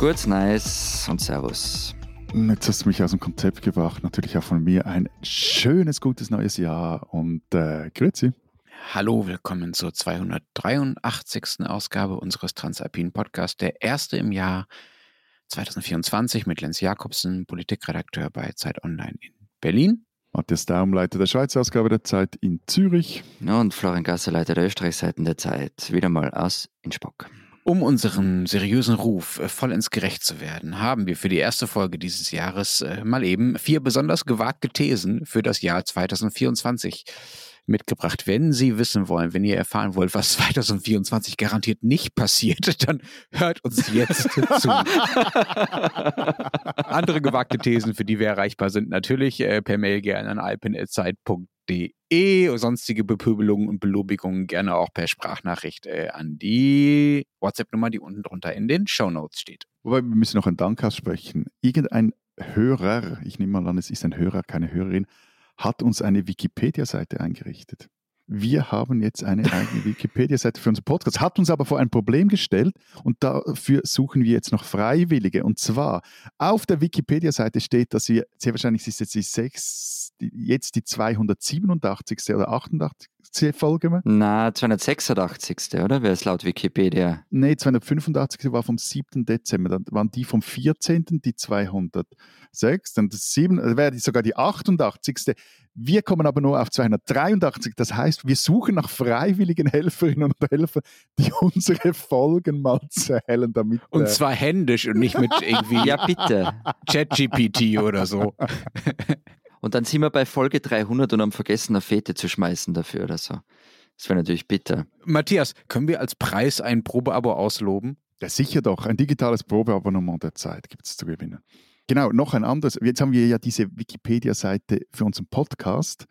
Gutes Neues und Servus. Jetzt hast du mich aus dem Konzept gebracht. Natürlich auch von mir ein schönes, gutes neues Jahr und äh, grüezi. Hallo, willkommen zur 283. Ausgabe unseres Transalpinen Podcasts, der erste im Jahr 2024 mit Lenz Jakobsen, Politikredakteur bei Zeit Online in Berlin. Matthias Daum, Leiter der Schweizer Ausgabe der Zeit in Zürich. Und Florian Gasser, Leiter der Österreichseiten der Zeit, wieder mal aus Innsbruck. Um unserem seriösen Ruf äh, vollends gerecht zu werden, haben wir für die erste Folge dieses Jahres äh, mal eben vier besonders gewagte Thesen für das Jahr 2024 mitgebracht. Wenn Sie wissen wollen, wenn ihr erfahren wollt, was 2024 garantiert nicht passiert, dann hört uns jetzt zu. Andere gewagte Thesen, für die wir erreichbar sind, natürlich äh, per Mail gerne an alpen.zeit.de. Sonstige Bepöbelungen und Belobigungen gerne auch per Sprachnachricht äh, an die WhatsApp-Nummer, die unten drunter in den Show Notes steht. Wobei wir müssen noch einen Dank aussprechen. Irgendein Hörer, ich nehme mal an, es ist ein Hörer, keine Hörerin, hat uns eine Wikipedia-Seite eingerichtet. Wir haben jetzt eine eigene Wikipedia-Seite für unseren Podcast, hat uns aber vor ein Problem gestellt und dafür suchen wir jetzt noch Freiwillige. Und zwar auf der Wikipedia-Seite steht, dass wir, sehr wahrscheinlich ist jetzt die, 6, die, jetzt die 287. oder 88. Folge? Na, 286. oder? Wer ist laut Wikipedia? Nee, 285. war vom 7. Dezember. Dann waren die vom 14. die 206. Dann das 7. wäre sogar die 88. Wir kommen aber nur auf 283. Das heißt, wir suchen nach freiwilligen Helferinnen und Helfern, die unsere Folgen mal zählen, damit. Und äh, zwar händisch und nicht mit irgendwie. ja, bitte. ChatGPT oder so. Und dann sind wir bei Folge 300 und haben vergessen, eine Fete zu schmeißen dafür oder so. Das wäre natürlich bitter. Matthias, können wir als Preis ein Probeabo ausloben? Ja, sicher doch. Ein digitales Probeabonnement der Zeit gibt es zu gewinnen. Genau, noch ein anderes. Jetzt haben wir ja diese Wikipedia-Seite für unseren Podcast.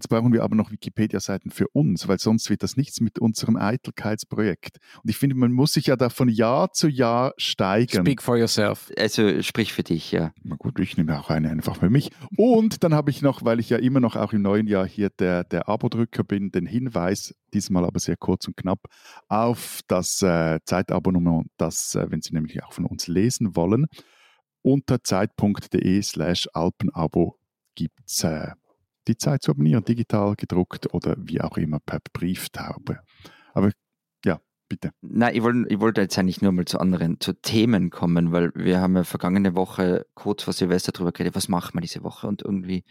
Jetzt brauchen wir aber noch Wikipedia-Seiten für uns, weil sonst wird das nichts mit unserem Eitelkeitsprojekt. Und ich finde, man muss sich ja da von Jahr zu Jahr steigern. Speak for yourself. Also sprich für dich, ja. Na gut, ich nehme auch eine einfach für mich. Und dann habe ich noch, weil ich ja immer noch auch im neuen Jahr hier der, der Abo-Drücker bin, den Hinweis, diesmal aber sehr kurz und knapp, auf das äh, Zeitabonnement, das, äh, wenn Sie nämlich auch von uns lesen wollen, unter zeit.de slash alpenabo gibt es äh, die Zeit zu abonnieren, digital gedruckt oder wie auch immer per Brieftaube. Aber ja, bitte. Nein, ich wollte ich wollt jetzt eigentlich nur mal zu anderen, zu Themen kommen, weil wir haben ja vergangene Woche kurz vor Silvester darüber geredet, was machen wir diese Woche und irgendwie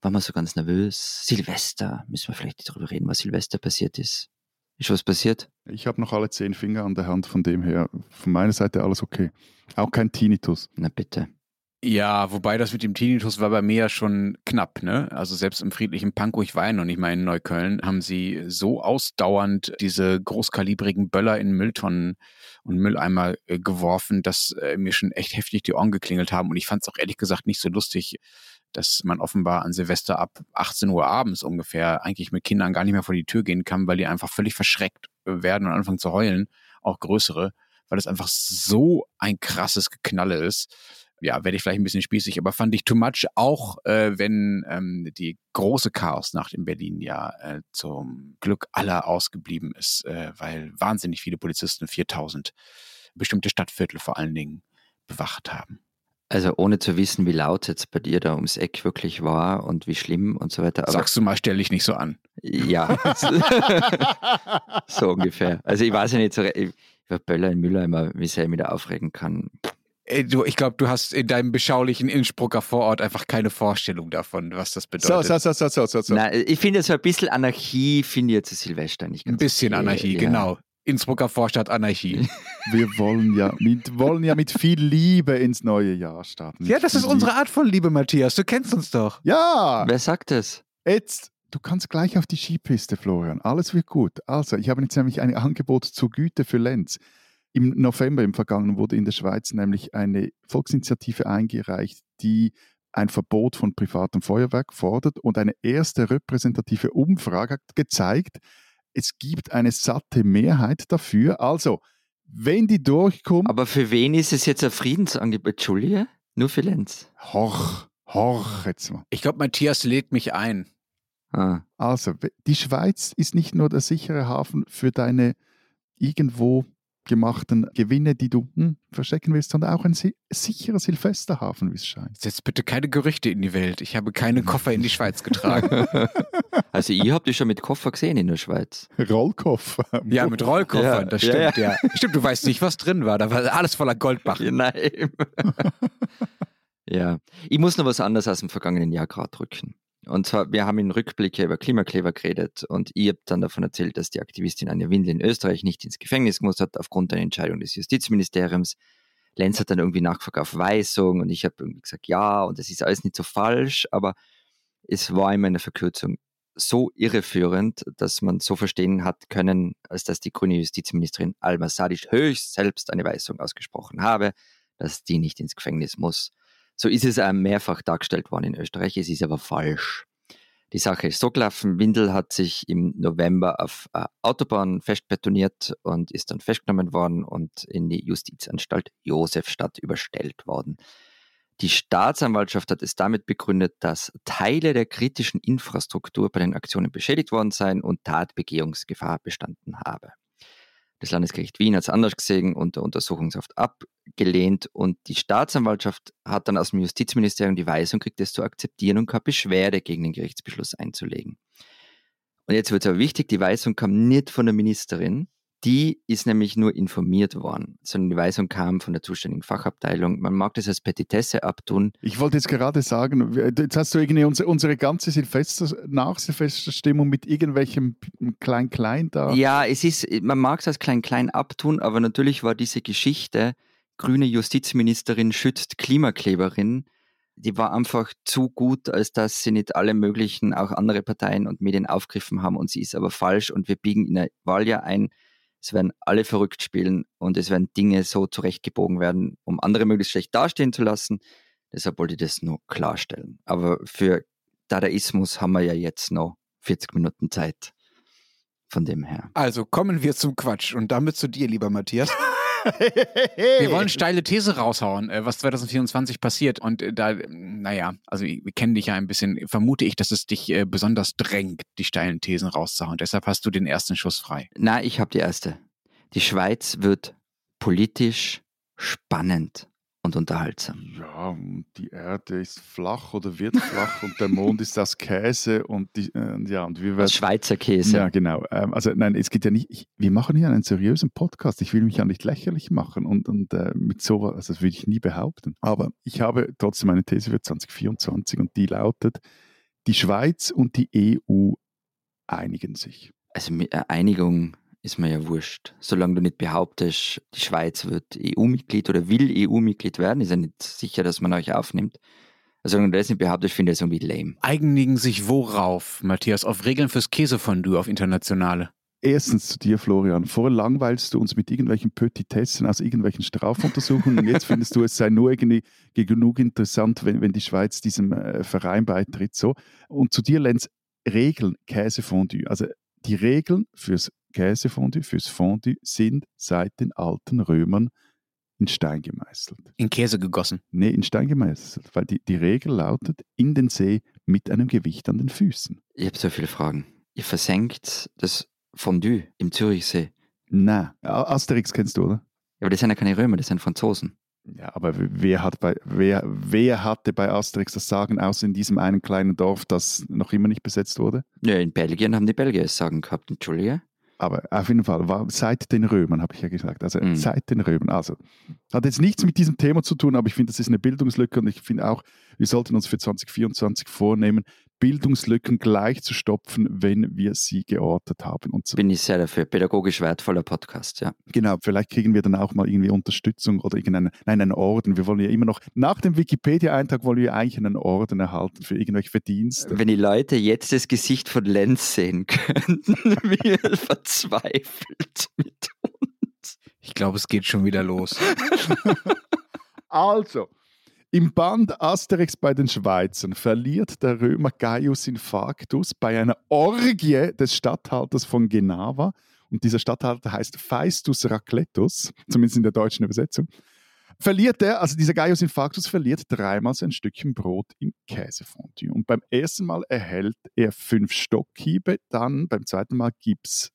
waren wir so ganz nervös. Silvester, müssen wir vielleicht darüber reden, was Silvester passiert ist. Ist was passiert? Ich habe noch alle zehn Finger an der Hand, von dem her, von meiner Seite alles okay. Auch kein Tinnitus. Na bitte. Ja, wobei das mit dem Tinnitus war bei mir ja schon knapp, ne? Also selbst im friedlichen Pankow, ich war ja noch nicht mal in Neukölln, haben sie so ausdauernd diese großkalibrigen Böller in Mülltonnen und Mülleimer äh, geworfen, dass äh, mir schon echt heftig die Ohren geklingelt haben. Und ich fand es auch ehrlich gesagt nicht so lustig, dass man offenbar an Silvester ab 18 Uhr abends ungefähr eigentlich mit Kindern gar nicht mehr vor die Tür gehen kann, weil die einfach völlig verschreckt äh, werden und anfangen zu heulen, auch größere, weil es einfach so ein krasses Geknalle ist ja, werde ich vielleicht ein bisschen spießig, aber fand ich too much, auch äh, wenn ähm, die große Chaosnacht in Berlin ja äh, zum Glück aller ausgeblieben ist, äh, weil wahnsinnig viele Polizisten, 4000, bestimmte Stadtviertel vor allen Dingen bewacht haben. Also ohne zu wissen, wie laut jetzt bei dir da ums Eck wirklich war und wie schlimm und so weiter. Aber Sagst du mal, stell dich nicht so an. Ja, so ungefähr. Also ich weiß ja nicht so, ich, über Böller in Mülleimer, wie sehr ich mich da aufregen kann. Du, ich glaube, du hast in deinem beschaulichen Innsbrucker Vorort einfach keine Vorstellung davon, was das bedeutet. So, so, so, so, so, so. Na, ich finde so ein bisschen Anarchie, finde ich jetzt Silvester nicht ganz Ein bisschen okay. Anarchie, ja. genau. Innsbrucker Vorstadt Anarchie. Wir wollen ja, mit, wollen ja mit viel Liebe ins neue Jahr starten. Ja, das ist unsere Art von Liebe, Matthias. Du kennst uns doch. Ja. Wer sagt das? Jetzt, du kannst gleich auf die Skipiste, Florian. Alles wird gut. Also, ich habe jetzt nämlich ein Angebot zur Güte für Lenz. Im November im Vergangenen wurde in der Schweiz nämlich eine Volksinitiative eingereicht, die ein Verbot von privatem Feuerwerk fordert und eine erste repräsentative Umfrage hat gezeigt, es gibt eine satte Mehrheit dafür. Also, wenn die durchkommt. Aber für wen ist es jetzt ein Friedensangebot? Entschuldige? Nur für Lenz. Hoch, hoch jetzt mal. Ich glaube, Matthias lädt mich ein. Ah. Also, die Schweiz ist nicht nur der sichere Hafen für deine irgendwo gemachten Gewinne, die du hm, verstecken willst, sondern auch ein si sicherer Silvesterhafen, wie es scheint. Setz bitte keine Gerüchte in die Welt. Ich habe keine Koffer in die Schweiz getragen. also ihr habt dich schon mit Koffer gesehen in der Schweiz. Rollkoffer. Ja, mit Rollkoffern, ja, das stimmt, ja, ja. Stimmt, du weißt nicht, was drin war. Da war alles voller Goldbach. Nein. ja. Ich muss noch was anderes aus dem vergangenen Jahr gerade drücken. Und zwar, wir haben in Rückblicke über Klimakleber geredet und ich habe dann davon erzählt, dass die Aktivistin Anja Windel in Österreich nicht ins Gefängnis muss hat aufgrund einer Entscheidung des Justizministeriums. Lenz hat dann irgendwie nachgefragt auf Weisung und ich habe irgendwie gesagt, ja, und das ist alles nicht so falsch, aber es war immer eine Verkürzung so irreführend, dass man so verstehen hat können, als dass die grüne Justizministerin Alma Sadic höchst selbst eine Weisung ausgesprochen habe, dass die nicht ins Gefängnis muss. So ist es einem mehrfach dargestellt worden in Österreich, es ist aber falsch. Die Sache ist so gelaufen, Windel hat sich im November auf Autobahn festbetoniert und ist dann festgenommen worden und in die Justizanstalt Josefstadt überstellt worden. Die Staatsanwaltschaft hat es damit begründet, dass Teile der kritischen Infrastruktur bei den Aktionen beschädigt worden seien und Tatbegehungsgefahr bestanden habe. Das Landesgericht Wien hat es anders gesehen und der Untersuchungshaft abgelehnt und die Staatsanwaltschaft hat dann aus dem Justizministerium die Weisung gekriegt, das zu akzeptieren und keine Beschwerde gegen den Gerichtsbeschluss einzulegen. Und jetzt wird es aber wichtig, die Weisung kam nicht von der Ministerin, die ist nämlich nur informiert worden, sondern die Weisung kam von der zuständigen Fachabteilung. Man mag das als Petitesse abtun. Ich wollte jetzt gerade sagen, jetzt hast du irgendwie unsere, unsere ganze Silvester, Nach-Silvester-Stimmung mit irgendwelchem Klein-Klein da. Ja, es ist, man mag es als Klein-Klein abtun, aber natürlich war diese Geschichte, grüne Justizministerin schützt Klimakleberin, die war einfach zu gut, als dass sie nicht alle möglichen, auch andere Parteien und Medien aufgegriffen haben und sie ist aber falsch und wir biegen in ein Wahljahr ein, es werden alle verrückt spielen und es werden Dinge so zurechtgebogen werden, um andere möglichst schlecht dastehen zu lassen. Deshalb wollte ich das nur klarstellen. Aber für Dadaismus haben wir ja jetzt noch 40 Minuten Zeit. Von dem her. Also kommen wir zum Quatsch und damit zu dir, lieber Matthias. Wir wollen steile These raushauen, äh, was 2024 passiert. Und äh, da, naja, also wir kennen dich ja ein bisschen, vermute ich, dass es dich äh, besonders drängt, die steilen Thesen rauszuhauen. Deshalb hast du den ersten Schuss frei. Na, ich habe die erste. Die Schweiz wird politisch spannend und unterhaltsam. Ja, die Erde ist flach oder wird flach und der Mond ist aus Käse und die, äh, ja, und wir werden. Schweizer Käse. Ja, genau. Ähm, also nein, es geht ja nicht, ich, wir machen hier einen seriösen Podcast. Ich will mich ja nicht lächerlich machen und, und äh, mit sowas, also das würde ich nie behaupten. Aber ich habe trotzdem eine These für 2024 und die lautet, die Schweiz und die EU einigen sich. Also mit Einigung ist mir ja wurscht. Solange du nicht behauptest, die Schweiz wird EU-Mitglied oder will EU-Mitglied werden, ist ja nicht sicher, dass man euch aufnimmt. Also solange du das nicht behauptest, finde ich das irgendwie lame. Einigen sich worauf, Matthias? Auf Regeln fürs Käsefondue auf internationale? Erstens zu dir, Florian. Vorher langweilst du uns mit irgendwelchen Petitessen aus irgendwelchen Strafuntersuchungen und jetzt findest du, es sei nur irgendwie genug interessant, wenn, wenn die Schweiz diesem äh, Verein beitritt. So. Und zu dir, Lenz, Regeln Käsefondue. Also die Regeln fürs Käsefondue, fürs Fondue sind seit den alten Römern in Stein gemeißelt. In Käse gegossen? Nee, in Stein gemeißelt, weil die, die Regel lautet, in den See mit einem Gewicht an den Füßen. Ich habe so viele Fragen. Ihr versenkt das Fondue im Zürichsee? Nein. Asterix kennst du, oder? Ja, aber das sind ja keine Römer, das sind Franzosen. Ja, aber wer, hat bei, wer, wer hatte bei Asterix das Sagen, außer in diesem einen kleinen Dorf, das noch immer nicht besetzt wurde? Ja, in Belgien haben die Belgier das Sagen gehabt, Entschuldige. Aber auf jeden Fall, war seit den Römern, habe ich ja gesagt. Also mhm. seit den Römern. Also hat jetzt nichts mit diesem Thema zu tun, aber ich finde, das ist eine Bildungslücke und ich finde auch, wir sollten uns für 2024 vornehmen, Bildungslücken gleich zu stopfen, wenn wir sie geortet haben. Und so. Bin ich sehr dafür. Pädagogisch wertvoller Podcast, ja. Genau, vielleicht kriegen wir dann auch mal irgendwie Unterstützung oder irgendeinen, nein, einen Orden. Wir wollen ja immer noch, nach dem Wikipedia-Eintrag wollen wir eigentlich einen Orden erhalten für irgendwelche Verdienste. Wenn die Leute jetzt das Gesicht von Lenz sehen könnten, wie er verzweifelt mit uns. Ich glaube, es geht schon wieder los. also, im Band Asterix bei den Schweizern verliert der Römer Gaius Infarctus bei einer Orgie des Statthalters von Genava, und dieser Statthalter heißt Faistus Racletus, zumindest in der deutschen Übersetzung, verliert er, also dieser Gaius Infarctus verliert dreimal sein Stückchen Brot im Käsefondue. Und beim ersten Mal erhält er fünf Stockhiebe, dann beim zweiten Mal gibt es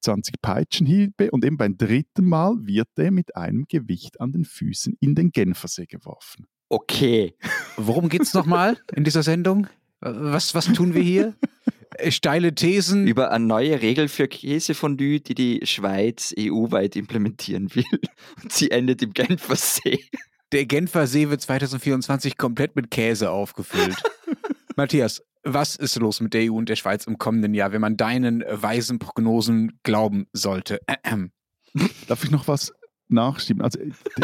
20 Peitschenhiebe und eben beim dritten Mal wird er mit einem Gewicht an den Füßen in den Genfersee geworfen. Okay. Worum geht es nochmal in dieser Sendung? Was, was tun wir hier? Äh, steile Thesen. Über eine neue Regel für Käsefondue, die die Schweiz EU-weit implementieren will. Und sie endet im Genfersee. Der Genfer See wird 2024 komplett mit Käse aufgefüllt. Matthias, was ist los mit der EU und der Schweiz im kommenden Jahr, wenn man deinen weisen Prognosen glauben sollte? Darf ich noch was nachschieben? Also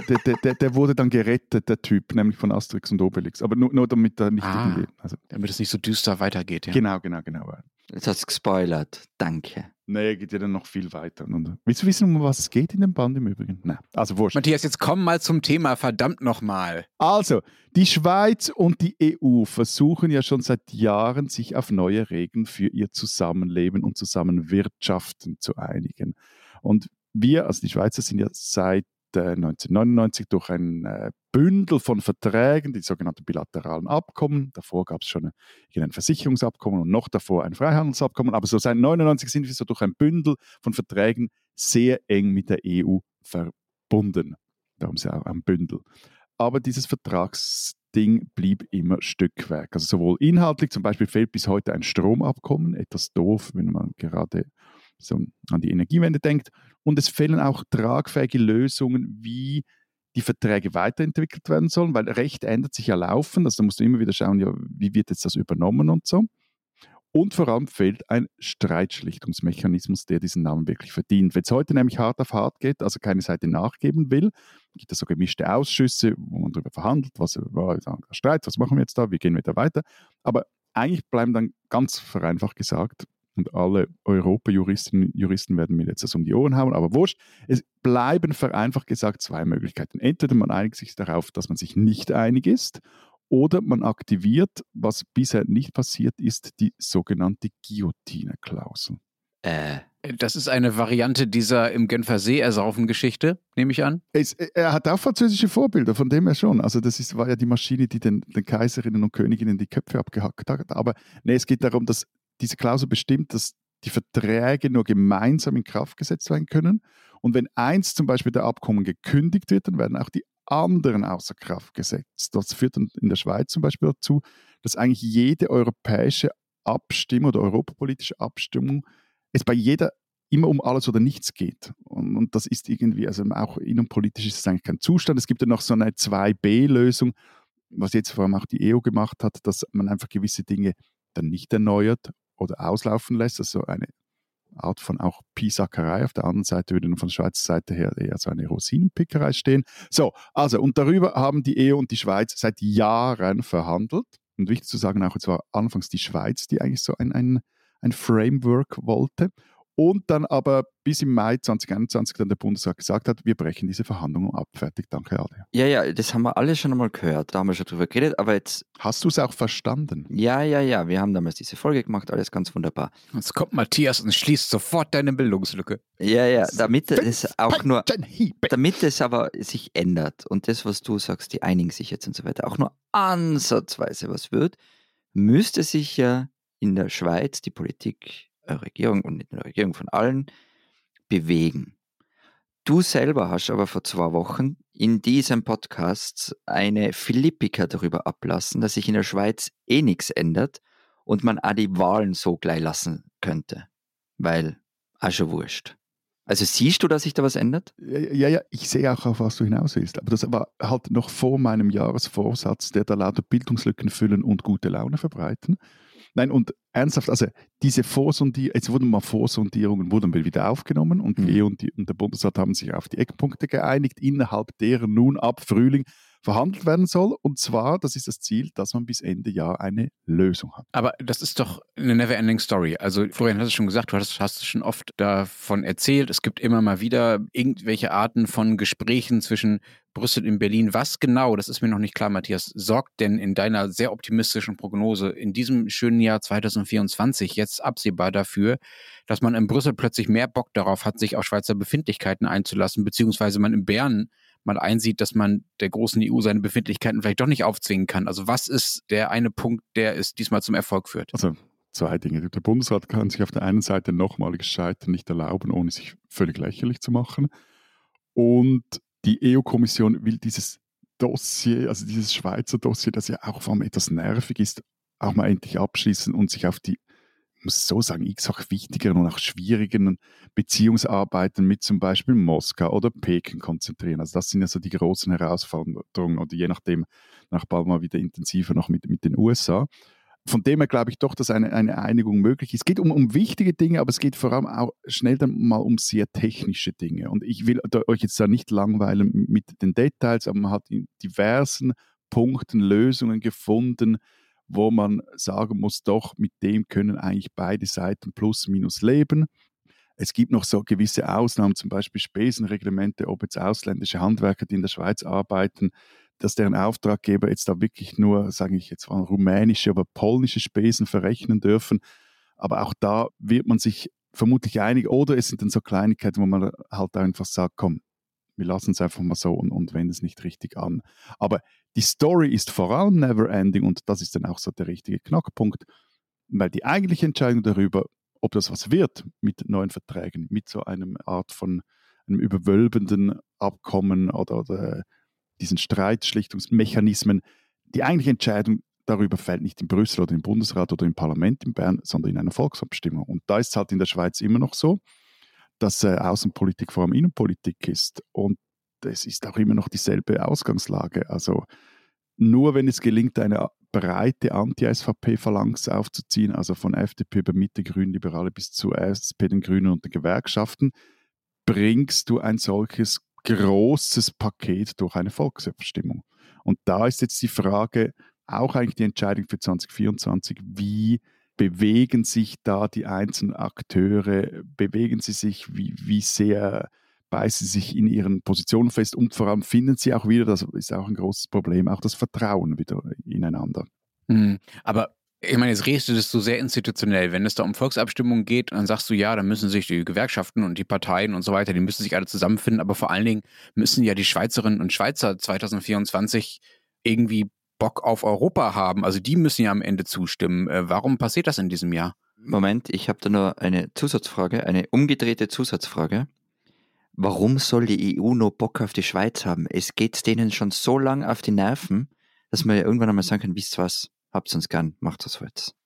der, der, der, der, wurde dann gerettet, der Typ, nämlich von Asterix und Obelix. Aber nur, nur damit er nicht Ah. irgendwie. Also, Damit es nicht so düster weitergeht. Ja. Genau, genau, genau. Jetzt hast du gespoilert. Danke. Nee, geht ja dann noch viel weiter. Und, willst du wissen, um was es geht in dem Band im Übrigen? Nein, also wurscht. Matthias, jetzt komm mal zum Thema, verdammt nochmal. Also, die Schweiz und die EU versuchen ja schon seit Jahren, sich auf neue Regeln für ihr Zusammenleben und Zusammenwirtschaften zu einigen. Und wir, also die Schweizer, sind ja seit äh, 1999 durch ein äh, Bündel von Verträgen, die sogenannten bilateralen Abkommen, davor gab es schon ein, ein Versicherungsabkommen und noch davor ein Freihandelsabkommen, aber so seit 1999 sind wir so durch ein Bündel von Verträgen sehr eng mit der EU verbunden. Darum ist ja auch ein Bündel aber dieses Vertragsding blieb immer Stückwerk. Also sowohl inhaltlich, zum Beispiel fehlt bis heute ein Stromabkommen, etwas doof, wenn man gerade so an die Energiewende denkt. Und es fehlen auch tragfähige Lösungen, wie die Verträge weiterentwickelt werden sollen, weil Recht ändert sich ja laufend. Also da musst du immer wieder schauen, ja, wie wird jetzt das übernommen und so. Und vor allem fehlt ein Streitschlichtungsmechanismus, der diesen Namen wirklich verdient. Wenn es heute nämlich hart auf hart geht, also keine Seite nachgeben will, gibt es so gemischte Ausschüsse, wo man darüber verhandelt, was war Streit, was machen wir jetzt da, wie gehen wir da weiter. Aber eigentlich bleiben dann ganz vereinfacht gesagt, und alle Europa-Juristinnen und Juristen werden mir jetzt das um die Ohren hauen, aber wurscht, es bleiben vereinfacht gesagt zwei Möglichkeiten. Entweder man einigt sich darauf, dass man sich nicht einig ist, oder man aktiviert, was bisher nicht passiert ist, die sogenannte Guillotine-Klausel. Äh, Das ist eine Variante dieser im Genfer See ersaufen Geschichte, nehme ich an. Es, er hat auch französische Vorbilder, von dem her schon. Also das ist, war ja die Maschine, die den, den Kaiserinnen und Königinnen die Köpfe abgehackt hat. Aber nee, es geht darum, dass diese Klausel bestimmt, dass die Verträge nur gemeinsam in Kraft gesetzt werden können. Und wenn eins zum Beispiel der Abkommen gekündigt wird, dann werden auch die anderen außer Kraft gesetzt. Das führt dann in der Schweiz zum Beispiel dazu, dass eigentlich jede europäische Abstimmung oder europapolitische Abstimmung es bei jeder immer um alles oder nichts geht. Und, und das ist irgendwie, also auch innenpolitisch ist es eigentlich kein Zustand. Es gibt ja noch so eine 2b-Lösung, was jetzt vor allem auch die EU gemacht hat, dass man einfach gewisse Dinge dann nicht erneuert oder auslaufen lässt. Also eine Art von auch Pisackerei. Auf der anderen Seite würde von der Schweizer Seite her eher so eine Rosinenpickerei stehen. So, also, und darüber haben die EU und die Schweiz seit Jahren verhandelt. Und wichtig zu sagen, auch es war anfangs die Schweiz, die eigentlich so ein, ein, ein Framework wollte. Und dann aber bis im Mai 2021 dann der Bundesrat gesagt hat, wir brechen diese Verhandlungen ab. Fertig, danke Ade. ja, ja, das haben wir alle schon einmal gehört. Da haben wir schon drüber geredet. Aber jetzt, Hast du es auch verstanden? ja, ja, ja, wir haben damals diese Folge gemacht. Alles ganz wunderbar. Jetzt kommt Matthias und schließt sofort deine Bildungslücke. Ja, ja, damit es auch nur damit es aber sich ändert und das, was du sagst, die einigen sich jetzt und so weiter, auch nur ansatzweise was wird, müsste sich ja in der Schweiz die Politik, Regierung und in der Regierung von allen bewegen. Du selber hast aber vor zwei Wochen in diesem Podcast eine Philippika darüber ablassen, dass sich in der Schweiz eh nichts ändert und man auch die Wahlen so gleich lassen könnte. Weil, auch schon wurscht. Also siehst du, dass sich da was ändert? Ja, ja, ich sehe auch, auf was du hinaus willst. Aber das war halt noch vor meinem Jahresvorsatz, der da lauter Bildungslücken füllen und gute Laune verbreiten. Nein, und ernsthaft, also diese Vorsondierungen, jetzt wurden mal Vorsondierungen, wurden mal wieder aufgenommen und Mhm. die EU und, die, und der Bundesrat haben sich auf die Eckpunkte geeinigt, innerhalb deren nun ab Frühling verhandelt werden soll. Und zwar, das ist das Ziel, dass man bis Ende Jahr eine Lösung hat. Aber das ist doch eine never-ending Story. Also Florian hat es schon gesagt, du hast, hast schon oft davon erzählt. Es gibt immer mal wieder irgendwelche Arten von Gesprächen zwischen Brüssel und Berlin. Was genau, das ist mir noch nicht klar, Matthias, sorgt denn in deiner sehr optimistischen Prognose in diesem schönen Jahr 2024 jetzt absehbar dafür, dass man in Brüssel plötzlich mehr Bock darauf hat, sich auf Schweizer Befindlichkeiten einzulassen, beziehungsweise man in Bern mal einsieht, dass man der großen EU seine Befindlichkeiten vielleicht doch nicht aufzwingen kann. Also was ist der eine Punkt, der es diesmal zum Erfolg führt? Also zwei Dinge. Der Bundesrat kann sich auf der einen Seite nochmaliges Scheitern nicht erlauben, ohne sich völlig lächerlich zu machen. Und die EU-Kommission will dieses Dossier, also dieses Schweizer Dossier, das ja auch vor allem etwas nervig ist, auch mal endlich abschließen und sich auf die, ich muss so sagen, x-fach wichtigeren und auch schwierigen Beziehungsarbeiten mit zum Beispiel Moskau oder Peking konzentrieren. Also das sind ja so die großen Herausforderungen oder je nachdem nach bald mal wieder intensiver noch mit, mit den USA von dem her glaube ich doch, dass eine, eine Einigung möglich ist. Es geht um, um wichtige Dinge, aber es geht vor allem auch schnell dann mal um sehr technische Dinge. Und ich will euch jetzt da nicht langweilen mit den Details, aber man hat in diversen Punkten Lösungen gefunden, wo man sagen muss, doch, mit dem können eigentlich beide Seiten plus minus leben. Es gibt noch so gewisse Ausnahmen, zum Beispiel Spesenreglemente, ob jetzt ausländische Handwerker, die in der Schweiz arbeiten, dass deren Auftraggeber jetzt da wirklich nur, sage ich jetzt rumänische oder polnische Spesen verrechnen dürfen. Aber auch da wird man sich vermutlich einig. Oder es sind dann so Kleinigkeiten, wo man halt einfach sagt, komm, wir lassen es einfach mal so und, und wenden es nicht richtig an. Aber die Story ist vor allem never ending und das ist dann auch so der richtige Knackpunkt, weil die eigentliche Entscheidung darüber, ob das was wird mit neuen Verträgen, mit so einem Art von einem überwölbenden Abkommen oder, oder diesen Streitschlichtungsmechanismen. Die eigentliche Entscheidung darüber fällt nicht in Brüssel oder im Bundesrat oder im Parlament in Bern, sondern in einer Volksabstimmung. Und da ist es halt in der Schweiz immer noch so, dass äh, Außenpolitik vor allem Innenpolitik ist. Und es ist auch immer noch dieselbe Ausgangslage. Also nur wenn es gelingt, eine breite Anti-SVP-Phalanx aufzuziehen, also von FDP über Mitte, Grünen, Liberale bis zu SP, den Grünen und den Gewerkschaften, bringst du ein solches großes Paket durch eine Volksabstimmung. Und da ist jetzt die Frage, auch eigentlich die Entscheidung für 2024, wie bewegen sich da die einzelnen Akteure, bewegen sie sich, wie, wie sehr beißen sie sich in ihren Positionen fest und vor allem finden sie auch wieder, das ist auch ein großes Problem, auch das Vertrauen wieder ineinander. Mhm. Aber ich meine, jetzt redest du das so sehr institutionell. Wenn es da um Volksabstimmungen geht, dann sagst du, ja, dann müssen sich die Gewerkschaften und die Parteien und so weiter, die müssen sich alle zusammenfinden. Aber vor allen Dingen müssen ja die Schweizerinnen und Schweizer 2024 irgendwie Bock auf Europa haben. Also die müssen ja am Ende zustimmen. Äh, warum passiert das in diesem Jahr? Moment, ich habe da nur eine Zusatzfrage, eine umgedrehte Zusatzfrage. Warum soll die EU nur Bock auf die Schweiz haben? Es geht denen schon so lange auf die Nerven, dass man ja irgendwann einmal sagen kann, wisst was, Habt's uns gern, macht das jetzt.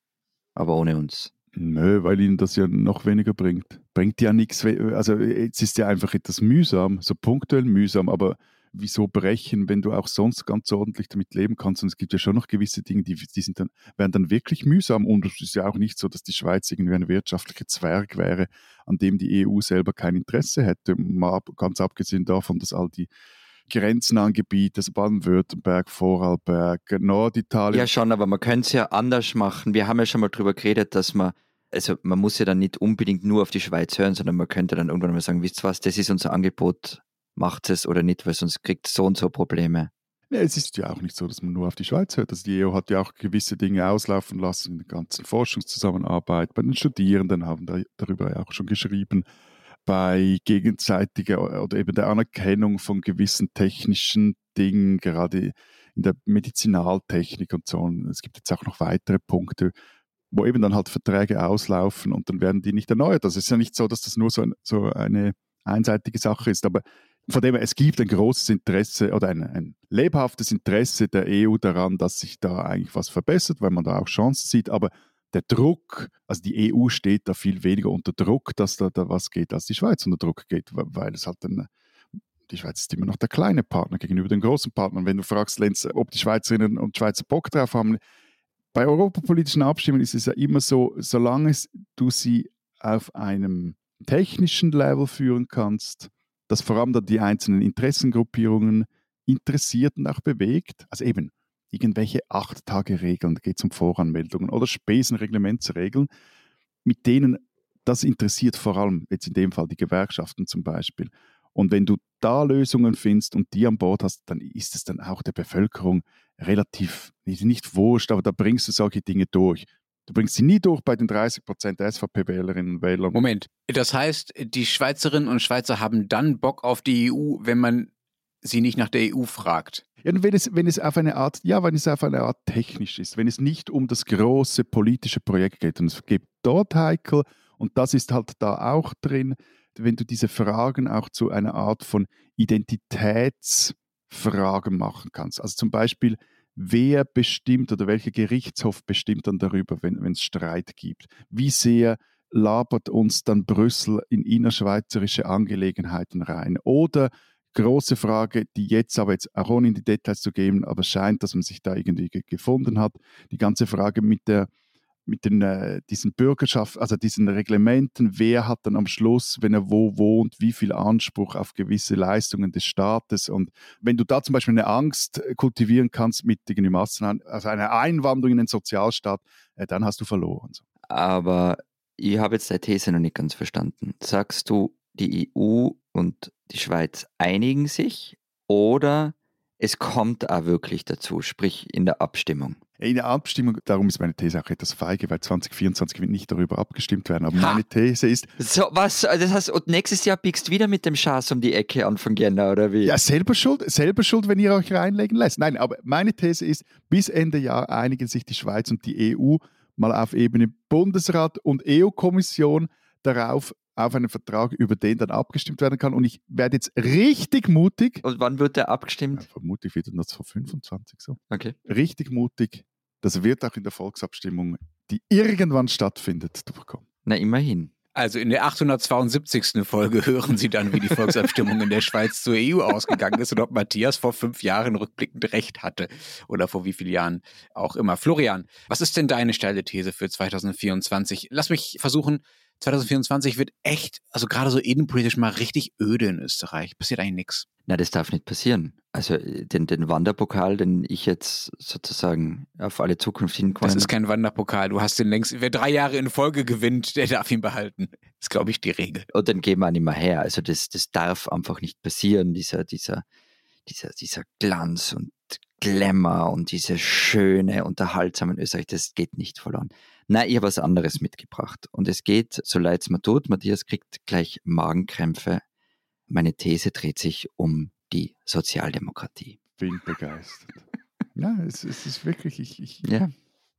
Aber ohne uns. Nö, weil ihnen das ja noch weniger bringt. Bringt ja nichts. Also jetzt ist ja einfach etwas mühsam, so punktuell mühsam, aber wieso brechen, wenn du auch sonst ganz ordentlich damit leben kannst? Und es gibt ja schon noch gewisse Dinge, die, die sind dann, werden dann wirklich mühsam. Und es ist ja auch nicht so, dass die Schweiz irgendwie ein wirtschaftlicher Zwerg wäre, an dem die EU selber kein Interesse hätte. Mal ganz abgesehen davon, dass all die grenznahen Gebiete, also Baden-Württemberg, Vorarlberg, Norditalien. Ja, schon, aber man könnte es ja anders machen. Wir haben ja schon mal darüber geredet, dass man, also man muss ja dann nicht unbedingt nur auf die Schweiz hören, sondern man könnte dann irgendwann mal sagen, wisst ihr was, das ist unser Angebot, macht es oder nicht, weil sonst kriegt es so und so Probleme. Ja, es ist ja auch nicht so, dass man nur auf die Schweiz hört. Also die EU hat ja auch gewisse Dinge auslaufen lassen in der ganzen Forschungszusammenarbeit. Bei den Studierenden haben da, darüber ja auch schon geschrieben bei gegenseitiger oder eben der Anerkennung von gewissen technischen Dingen, gerade in der Medizinaltechnik und so. Und es gibt jetzt auch noch weitere Punkte, wo eben dann halt Verträge auslaufen und dann werden die nicht erneuert. Das ist ja nicht so, dass das nur so, ein, so eine einseitige Sache ist, aber von dem her, es gibt ein großes Interesse oder ein, ein, lebhaftes Interesse der EU daran, dass sich da eigentlich was verbessert, weil man da auch Chancen sieht, aber der Druck, also die EU steht da viel weniger unter Druck, dass da, da was geht, als die Schweiz unter Druck geht, weil es halt dann, die Schweiz ist immer noch der kleine Partner gegenüber den großen Partnern. Wenn du fragst, Lenz, ob die Schweizerinnen und Schweizer Bock drauf haben, bei europapolitischen Abstimmungen ist es ja immer so, solange du sie auf einem technischen Level führen kannst, dass vor allem dann die einzelnen Interessengruppierungen interessiert und auch bewegt, also eben irgendwelche acht Tage Regeln, da geht es um Voranmeldungen oder Spesenreglementsregeln, mit denen das interessiert vor allem jetzt in dem Fall die Gewerkschaften zum Beispiel. Und wenn du da Lösungen findest und die an Bord hast, dann ist es dann auch der Bevölkerung relativ, nicht wurscht, aber da bringst du solche Dinge durch. Du bringst sie nie durch bei den 30 Prozent der SVP-Wählerinnen und Wählern. Moment, das heißt, die Schweizerinnen und Schweizer haben dann Bock auf die EU, wenn man sie nicht nach der EU fragt. Ja, wenn es, wenn es auf eine Art, ja, wenn es auf eine Art technisch ist, wenn es nicht um das große politische Projekt geht und es gibt dort heikel und das ist halt da auch drin, wenn du diese Fragen auch zu einer Art von Identitätsfragen machen kannst. Also zum Beispiel, wer bestimmt oder welcher Gerichtshof bestimmt dann darüber, wenn es Streit gibt? Wie sehr labert uns dann Brüssel in innerschweizerische Angelegenheiten rein? Oder große Frage, die jetzt aber jetzt auch ohne in die Details zu gehen, aber scheint, dass man sich da irgendwie gefunden hat, die ganze Frage mit der mit den, äh, diesen Bürgerschaft, also diesen Reglementen, wer hat dann am Schluss, wenn er wo wohnt, wie viel Anspruch auf gewisse Leistungen des Staates. Und wenn du da zum Beispiel eine Angst kultivieren kannst mit den Massen, also eine Einwanderung in den Sozialstaat, äh, dann hast du verloren. Aber ich habe jetzt deine These noch nicht ganz verstanden. Sagst du, die EU und die Schweiz einigen sich oder es kommt auch wirklich dazu, sprich in der Abstimmung? In der Abstimmung, darum ist meine These auch etwas feige, weil 2024 wird nicht darüber abgestimmt werden. Aber ha. meine These ist. So, was? Das heißt, und nächstes Jahr biegst du wieder mit dem Schaß um die Ecke Anfang Jänner, oder wie? Ja, selber schuld, selber schuld, wenn ihr euch reinlegen lässt. Nein, aber meine These ist, bis Ende Jahr einigen sich die Schweiz und die EU mal auf Ebene Bundesrat und EU-Kommission darauf, auf einen Vertrag, über den dann abgestimmt werden kann. Und ich werde jetzt richtig mutig. Und wann wird der abgestimmt? Ja, vermutlich wieder noch vor 25 so. Okay. Richtig mutig. Das wird auch in der Volksabstimmung, die irgendwann stattfindet, durchkommen. Na, immerhin. Also in der 872. Folge hören Sie dann, wie die Volksabstimmung in der Schweiz zur EU ausgegangen ist und ob Matthias vor fünf Jahren rückblickend recht hatte oder vor wie vielen Jahren auch immer. Florian, was ist denn deine steile These für 2024? Lass mich versuchen, 2024 wird echt, also gerade so innenpolitisch mal richtig öde in Österreich. Passiert eigentlich nichts. Na, das darf nicht passieren. Also den, den Wanderpokal, den ich jetzt sozusagen auf alle Zukunft hinkomme. Das ist kein Wanderpokal. Du hast den längst, wer drei Jahre in Folge gewinnt, der darf ihn behalten. Das ist, glaube ich, die Regel. Und dann geben wir nicht mehr her. Also das, das darf einfach nicht passieren, dieser, dieser, dieser, dieser Glanz und Glamour und diese schöne, unterhaltsamen Österreich, das geht nicht verloren. Nein, ich habe was anderes mitgebracht. Und es geht, so leid es mir tut, Matthias kriegt gleich Magenkrämpfe. Meine These dreht sich um die Sozialdemokratie. Bin begeistert. ja, es, es, ist wirklich, ich, ich ja.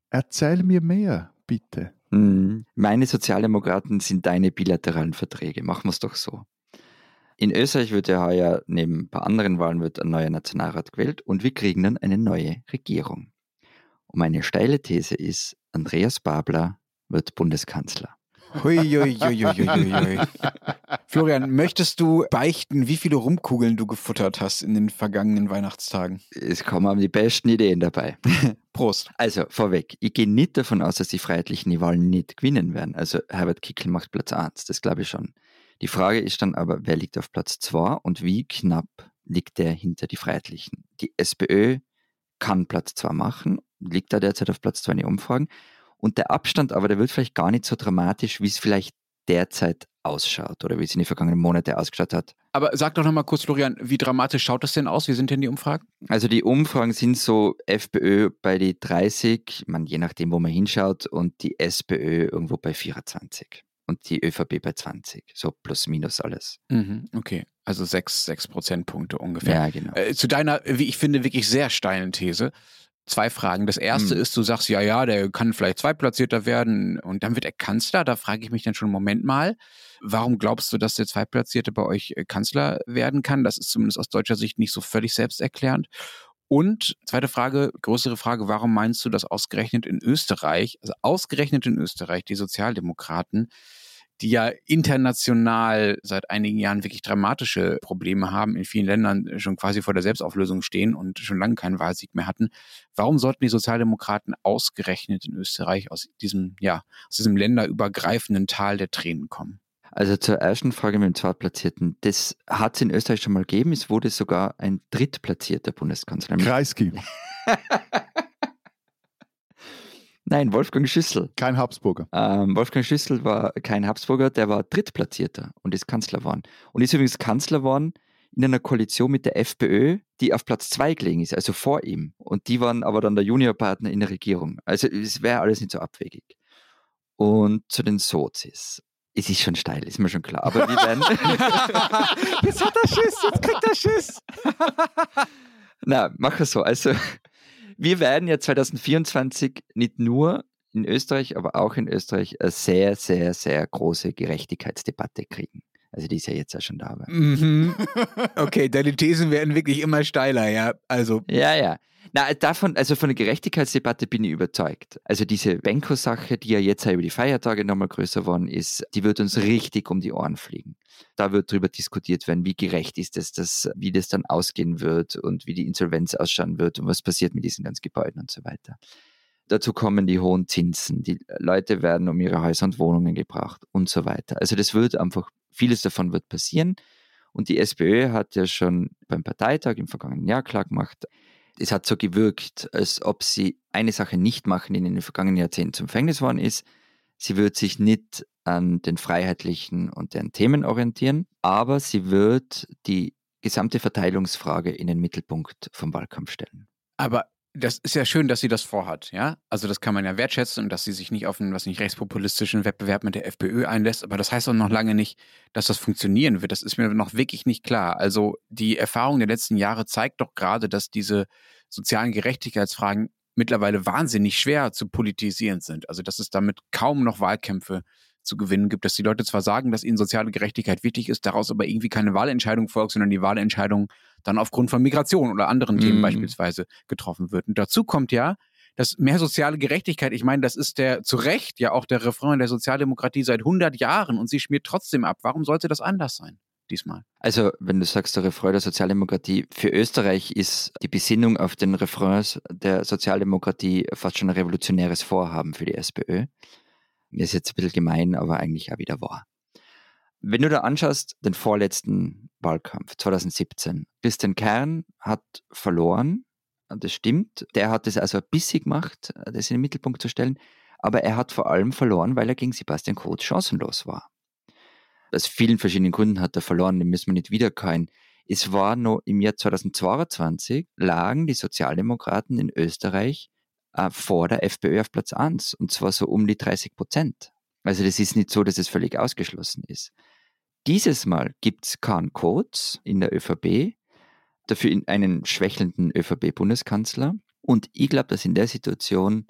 erzähl mir mehr, bitte. Hm, meine Sozialdemokraten sind deine bilateralen Verträge. Machen wir es doch so. In Österreich wird ja heuer neben ein paar anderen Wahlen wird ein neuer Nationalrat gewählt und wir kriegen dann eine neue Regierung. Und meine steile These ist, Andreas Babler wird Bundeskanzler. Hui, hui, hui, hui, Florian, möchtest du beichten, wie viele Rumkugeln du gefuttert hast in den vergangenen Weihnachtstagen? Es kommen die besten Ideen dabei. Prost. Also vorweg, ich gehe nicht davon aus, dass die Freiheitlichen die Wahlen nicht gewinnen werden. Also Herbert Kickl macht Platz 1, das glaube ich schon. Die Frage ist dann aber, wer liegt auf Platz 2 und wie knapp liegt der hinter die Freiheitlichen? Die SPÖ kann Platz 2 machen, liegt da derzeit auf Platz 2 in den Umfragen. Und der Abstand aber, der wird vielleicht gar nicht so dramatisch, wie es vielleicht derzeit ausschaut oder wie es in den vergangenen Monaten ausgeschaut hat. Aber sag doch nochmal kurz, Florian, wie dramatisch schaut das denn aus? Wie sind denn die Umfragen? Also die Umfragen sind so FPÖ bei die 30, man, je nachdem, wo man hinschaut, und die SPÖ irgendwo bei 24 und die ÖVP bei 20. So plus minus alles. Mhm, okay. Also sechs, sechs Prozentpunkte ungefähr. Ja, genau. Äh, zu deiner, wie ich finde, wirklich sehr steilen These. Zwei Fragen. Das erste hm. ist, du sagst, ja, ja, der kann vielleicht Zweitplatzierter werden und dann wird er Kanzler. Da frage ich mich dann schon, Moment mal, warum glaubst du, dass der Zweitplatzierte bei euch äh, Kanzler werden kann? Das ist zumindest aus deutscher Sicht nicht so völlig selbsterklärend. Und zweite Frage, größere Frage, warum meinst du, dass ausgerechnet in Österreich, also ausgerechnet in Österreich, die Sozialdemokraten die ja international seit einigen Jahren wirklich dramatische Probleme haben, in vielen Ländern schon quasi vor der Selbstauflösung stehen und schon lange keinen Wahlsieg mehr hatten. Warum sollten die Sozialdemokraten ausgerechnet in Österreich aus diesem, ja, aus diesem länderübergreifenden Tal der Tränen kommen? Also zur ersten Frage mit dem Zweitplatzierten. Das hat es in Österreich schon mal gegeben. Es wurde sogar ein drittplatzierter Bundeskanzler. Kreisky. Nein, Wolfgang Schüssel. Kein Habsburger. Ähm, Wolfgang Schüssel war kein Habsburger, der war Drittplatzierter und ist Kanzler geworden. Und ist übrigens Kanzler geworden in einer Koalition mit der FPÖ, die auf Platz zwei gelegen ist, also vor ihm. Und die waren aber dann der Juniorpartner in der Regierung. Also es wäre alles nicht so abwegig. Und zu den Sozis. Es ist schon steil, ist mir schon klar. Aber wir werden. jetzt hat er Schiss, jetzt kriegt er Schiss. Na, mach es so. Also, wir werden ja 2024 nicht nur in Österreich, aber auch in Österreich eine sehr, sehr, sehr große Gerechtigkeitsdebatte kriegen. Also die ist ja jetzt ja schon da. Mhm. Okay, deine Thesen werden wirklich immer steiler, ja. Also. Ja, ja. Na, davon, also von der Gerechtigkeitsdebatte bin ich überzeugt. Also diese Benko-Sache, die ja jetzt über die Feiertage nochmal größer worden ist, die wird uns richtig um die Ohren fliegen. Da wird darüber diskutiert werden, wie gerecht ist das, wie das dann ausgehen wird und wie die Insolvenz ausschauen wird und was passiert mit diesen ganzen Gebäuden und so weiter. Dazu kommen die hohen Zinsen. Die Leute werden um ihre Häuser und Wohnungen gebracht und so weiter. Also das wird einfach, vieles davon wird passieren. Und die SPÖ hat ja schon beim Parteitag im vergangenen Jahr klar gemacht, es hat so gewirkt, als ob sie eine Sache nicht machen, die in den vergangenen Jahrzehnten zum Verhängnis worden ist. Sie wird sich nicht an den Freiheitlichen und deren Themen orientieren, aber sie wird die gesamte Verteilungsfrage in den Mittelpunkt vom Wahlkampf stellen. Aber das ist ja schön, dass sie das vorhat, ja. Also das kann man ja wertschätzen und dass sie sich nicht auf einen, was nicht rechtspopulistischen Wettbewerb mit der FPÖ einlässt. Aber das heißt auch noch lange nicht, dass das funktionieren wird. Das ist mir noch wirklich nicht klar. Also die Erfahrung der letzten Jahre zeigt doch gerade, dass diese sozialen Gerechtigkeitsfragen mittlerweile wahnsinnig schwer zu politisieren sind. Also dass es damit kaum noch Wahlkämpfe zu gewinnen gibt, dass die Leute zwar sagen, dass ihnen soziale Gerechtigkeit wichtig ist, daraus aber irgendwie keine Wahlentscheidung folgt, sondern die Wahlentscheidung dann aufgrund von Migration oder anderen mhm. Themen beispielsweise getroffen wird. Und dazu kommt ja, dass mehr soziale Gerechtigkeit, ich meine, das ist der zu Recht ja auch der Refrain der Sozialdemokratie seit 100 Jahren und sie schmiert trotzdem ab. Warum sollte das anders sein? Diesmal. Also, wenn du sagst, der Refrain der Sozialdemokratie, für Österreich ist die Besinnung auf den Refrains der Sozialdemokratie fast schon ein revolutionäres Vorhaben für die SPÖ. Ist jetzt ein bisschen gemein, aber eigentlich auch wieder wahr. Wenn du da anschaust, den vorletzten Wahlkampf 2017, Christian Kern hat verloren, das stimmt. Der hat es also bisschen gemacht, das in den Mittelpunkt zu stellen, aber er hat vor allem verloren, weil er gegen Sebastian Kurz chancenlos war. Aus vielen verschiedenen Gründen hat er verloren, den müssen wir nicht wiederkehren. Es war noch im Jahr 2022, lagen die Sozialdemokraten in Österreich äh, vor der FPÖ auf Platz 1 und zwar so um die 30 Prozent. Also das ist nicht so, dass es völlig ausgeschlossen ist. Dieses Mal gibt es keinen Kurz in der ÖVP, dafür einen schwächelnden ÖVP-Bundeskanzler. Und ich glaube, dass in der Situation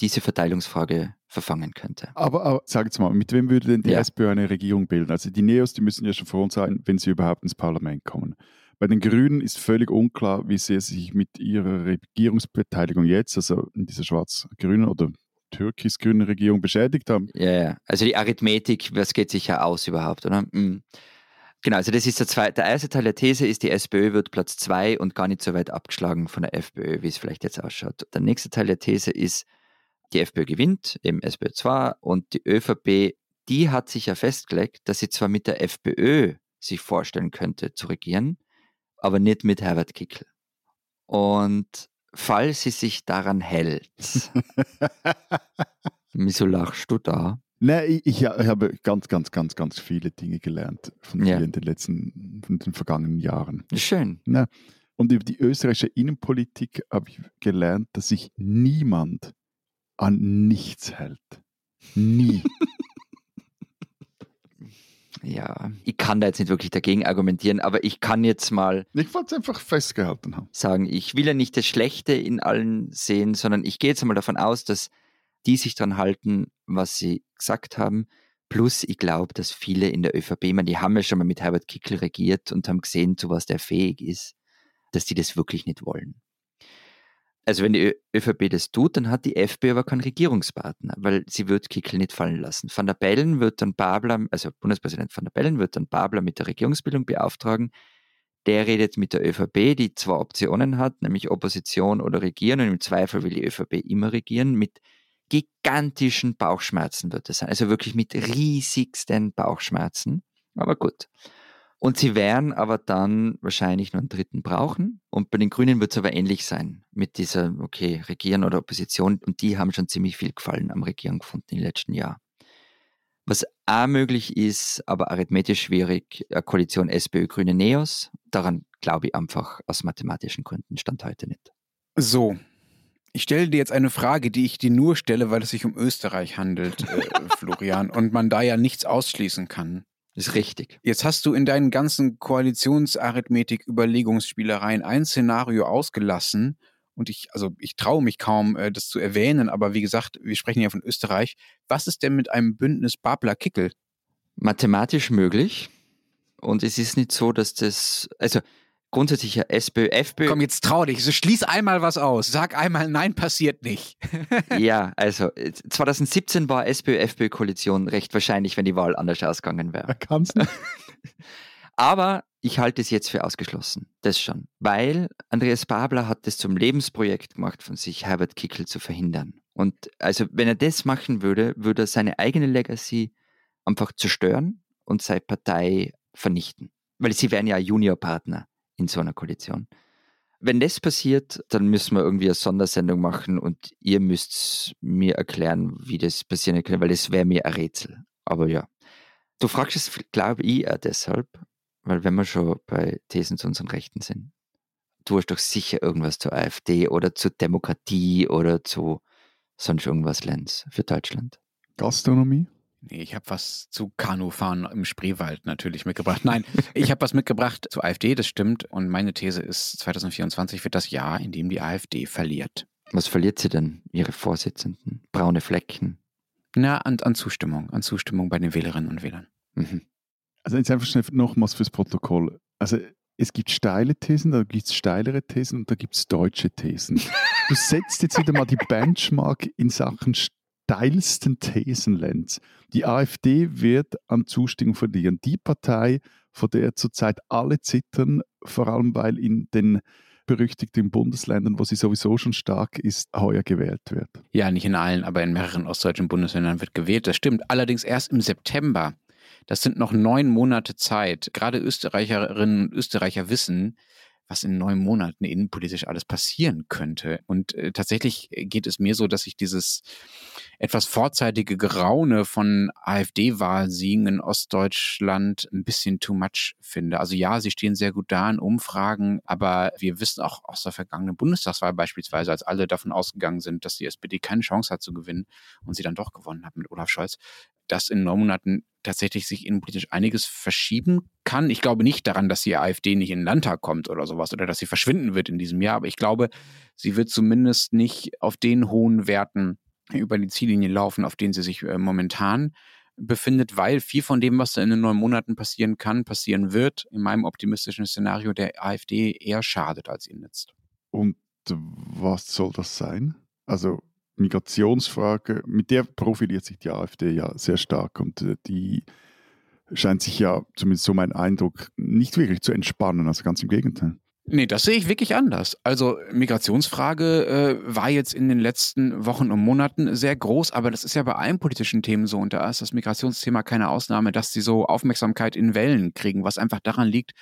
diese Verteilungsfrage verfangen könnte. Aber, aber sag jetzt mal, mit wem würde denn die ja. SPÖ eine Regierung bilden? Also die Neos, die müssen ja schon vor uns sein, wenn sie überhaupt ins Parlament kommen. Bei den Grünen ist völlig unklar, wie sie sich mit ihrer Regierungsbeteiligung jetzt, also in dieser schwarz-grünen oder türkis-grünen Regierung beschädigt haben. Ja, ja. Also die Arithmetik, was geht sich ja aus überhaupt, oder? Mhm. Genau, also das ist der zweite. Der erste Teil der These ist, die SPÖ wird Platz zwei und gar nicht so weit abgeschlagen von der FPÖ, wie es vielleicht jetzt ausschaut. Der nächste Teil der These ist, die FPÖ gewinnt, eben SPÖ 2 und die ÖVP, die hat sich ja festgelegt, dass sie zwar mit der FPÖ sich vorstellen könnte zu regieren, aber nicht mit Herbert Kickl. Und falls sie sich daran hält, wieso lachst du da? Nein, ich, ich, habe ganz, ganz, ganz, ganz viele Dinge gelernt von ja. dir in den letzten, von den vergangenen Jahren. Schön. Na, und über die österreichische Innenpolitik habe ich gelernt, dass sich niemand an nichts hält. Nie. ja, ich kann da jetzt nicht wirklich dagegen argumentieren, aber ich kann jetzt mal. Ich wollte es einfach festgehalten haben. Sagen, ich will ja nicht das Schlechte in allen sehen, sondern ich gehe jetzt mal davon aus, dass die sich daran halten, was sie gesagt haben. Plus, ich glaube, dass viele in der ÖVP, meine, die haben ja schon mal mit Herbert Kickl regiert und haben gesehen, zu was der fähig ist, dass die das wirklich nicht wollen. Also wenn die ÖVP das tut, dann hat die FPÖ aber keinen Regierungspartner, weil sie wird Kickl nicht fallen lassen. Van der Bellen wird dann Babler, also Bundespräsident Van der Bellen wird dann Babler mit der Regierungsbildung beauftragen. Der redet mit der ÖVP, die zwei Optionen hat, nämlich Opposition oder Regieren. Und im Zweifel will die ÖVP immer regieren mit gigantischen Bauchschmerzen wird es sein. Also wirklich mit riesigsten Bauchschmerzen. Aber gut. Und sie werden aber dann wahrscheinlich noch einen dritten brauchen. Und bei den Grünen wird es aber ähnlich sein mit dieser, okay, Regieren oder Opposition. Und die haben schon ziemlich viel Gefallen am Regieren gefunden im letzten Jahr. Was auch möglich ist, aber arithmetisch schwierig, eine Koalition SPÖ, Grüne, Neos. Daran glaube ich einfach aus mathematischen Gründen stand heute nicht. So, Ich stelle dir jetzt eine Frage, die ich dir nur stelle, weil es sich um Österreich handelt, äh, Florian, und man da ja nichts ausschließen kann. Ist richtig. Jetzt hast du in deinen ganzen Koalitionsarithmetik-Überlegungsspielereien ein Szenario ausgelassen. Und ich, also ich traue mich kaum, äh, das zu erwähnen, aber wie gesagt, wir sprechen ja von Österreich. Was ist denn mit einem Bündnis Babler-Kickel? Mathematisch möglich. Und es ist nicht so, dass das, also grundsätzlich ja SPÖ, FPÖ. Komm, jetzt trau dich. So schließ einmal was aus. Sag einmal, nein, passiert nicht. ja, also 2017 war SPÖ-FPÖ-Koalition recht wahrscheinlich, wenn die Wahl anders ausgegangen wäre. Kann's nicht. Aber ich halte es jetzt für ausgeschlossen. Das schon. Weil Andreas Babler hat es zum Lebensprojekt gemacht von sich, Herbert Kickel zu verhindern. Und also, wenn er das machen würde, würde er seine eigene Legacy einfach zerstören und seine Partei vernichten. Weil sie wären ja Juniorpartner in so einer Koalition. Wenn das passiert, dann müssen wir irgendwie eine Sondersendung machen und ihr müsst mir erklären, wie das passieren kann, weil das wäre mir ein Rätsel. Aber ja. Du fragst es, glaube ich, auch deshalb, weil wenn wir schon bei Thesen zu unseren Rechten sind, du hast doch sicher irgendwas zur AfD oder zur Demokratie oder zu sonst irgendwas, Lenz, für Deutschland. Gastronomie? Nee, ich habe was zu Kanufahren im Spreewald natürlich mitgebracht. Nein, ich habe was mitgebracht zur AfD, das stimmt. Und meine These ist, 2024 wird das Jahr, in dem die AfD verliert. Was verliert sie denn, ihre Vorsitzenden? Braune Flecken? Na, an, an Zustimmung, an Zustimmung bei den Wählerinnen und Wählern. Mhm. Also jetzt einfach schnell nochmals fürs Protokoll. Also es gibt steile Thesen, da gibt es steilere Thesen und da gibt es deutsche Thesen. Du setzt jetzt wieder mal die Benchmark in Sachen steilsten Thesen, Lenz. Die AfD wird an Zustimmung verlieren. Die Partei, vor der zurzeit alle zittern, vor allem weil in den berüchtigten Bundesländern, wo sie sowieso schon stark ist, heuer gewählt wird. Ja, nicht in allen, aber in mehreren ostdeutschen Bundesländern wird gewählt. Das stimmt. Allerdings erst im September. Das sind noch neun Monate Zeit. Gerade Österreicherinnen und Österreicher wissen, was in neun Monaten innenpolitisch alles passieren könnte. Und äh, tatsächlich geht es mir so, dass ich dieses etwas vorzeitige Geraune von AfD-Wahlsiegen in Ostdeutschland ein bisschen too much finde. Also ja, sie stehen sehr gut da in Umfragen, aber wir wissen auch aus der vergangenen Bundestagswahl beispielsweise, als alle davon ausgegangen sind, dass die SPD keine Chance hat zu gewinnen und sie dann doch gewonnen hat mit Olaf Scholz, dass in neun Monaten tatsächlich sich innenpolitisch einiges verschieben kann. Ich glaube nicht daran, dass die AfD nicht in den Landtag kommt oder sowas oder dass sie verschwinden wird in diesem Jahr, aber ich glaube, sie wird zumindest nicht auf den hohen Werten über die Ziellinie laufen, auf denen sie sich äh, momentan befindet, weil viel von dem, was da in den neun Monaten passieren kann, passieren wird, in meinem optimistischen Szenario der AfD eher schadet, als ihnen nützt. Und was soll das sein? Also Migrationsfrage, mit der profiliert sich die AfD ja sehr stark und äh, die scheint sich ja, zumindest so mein Eindruck, nicht wirklich zu entspannen, also ganz im Gegenteil. Nee, das sehe ich wirklich anders. Also Migrationsfrage äh, war jetzt in den letzten Wochen und Monaten sehr groß, aber das ist ja bei allen politischen Themen so und da ist das Migrationsthema keine Ausnahme, dass sie so Aufmerksamkeit in Wellen kriegen, was einfach daran liegt,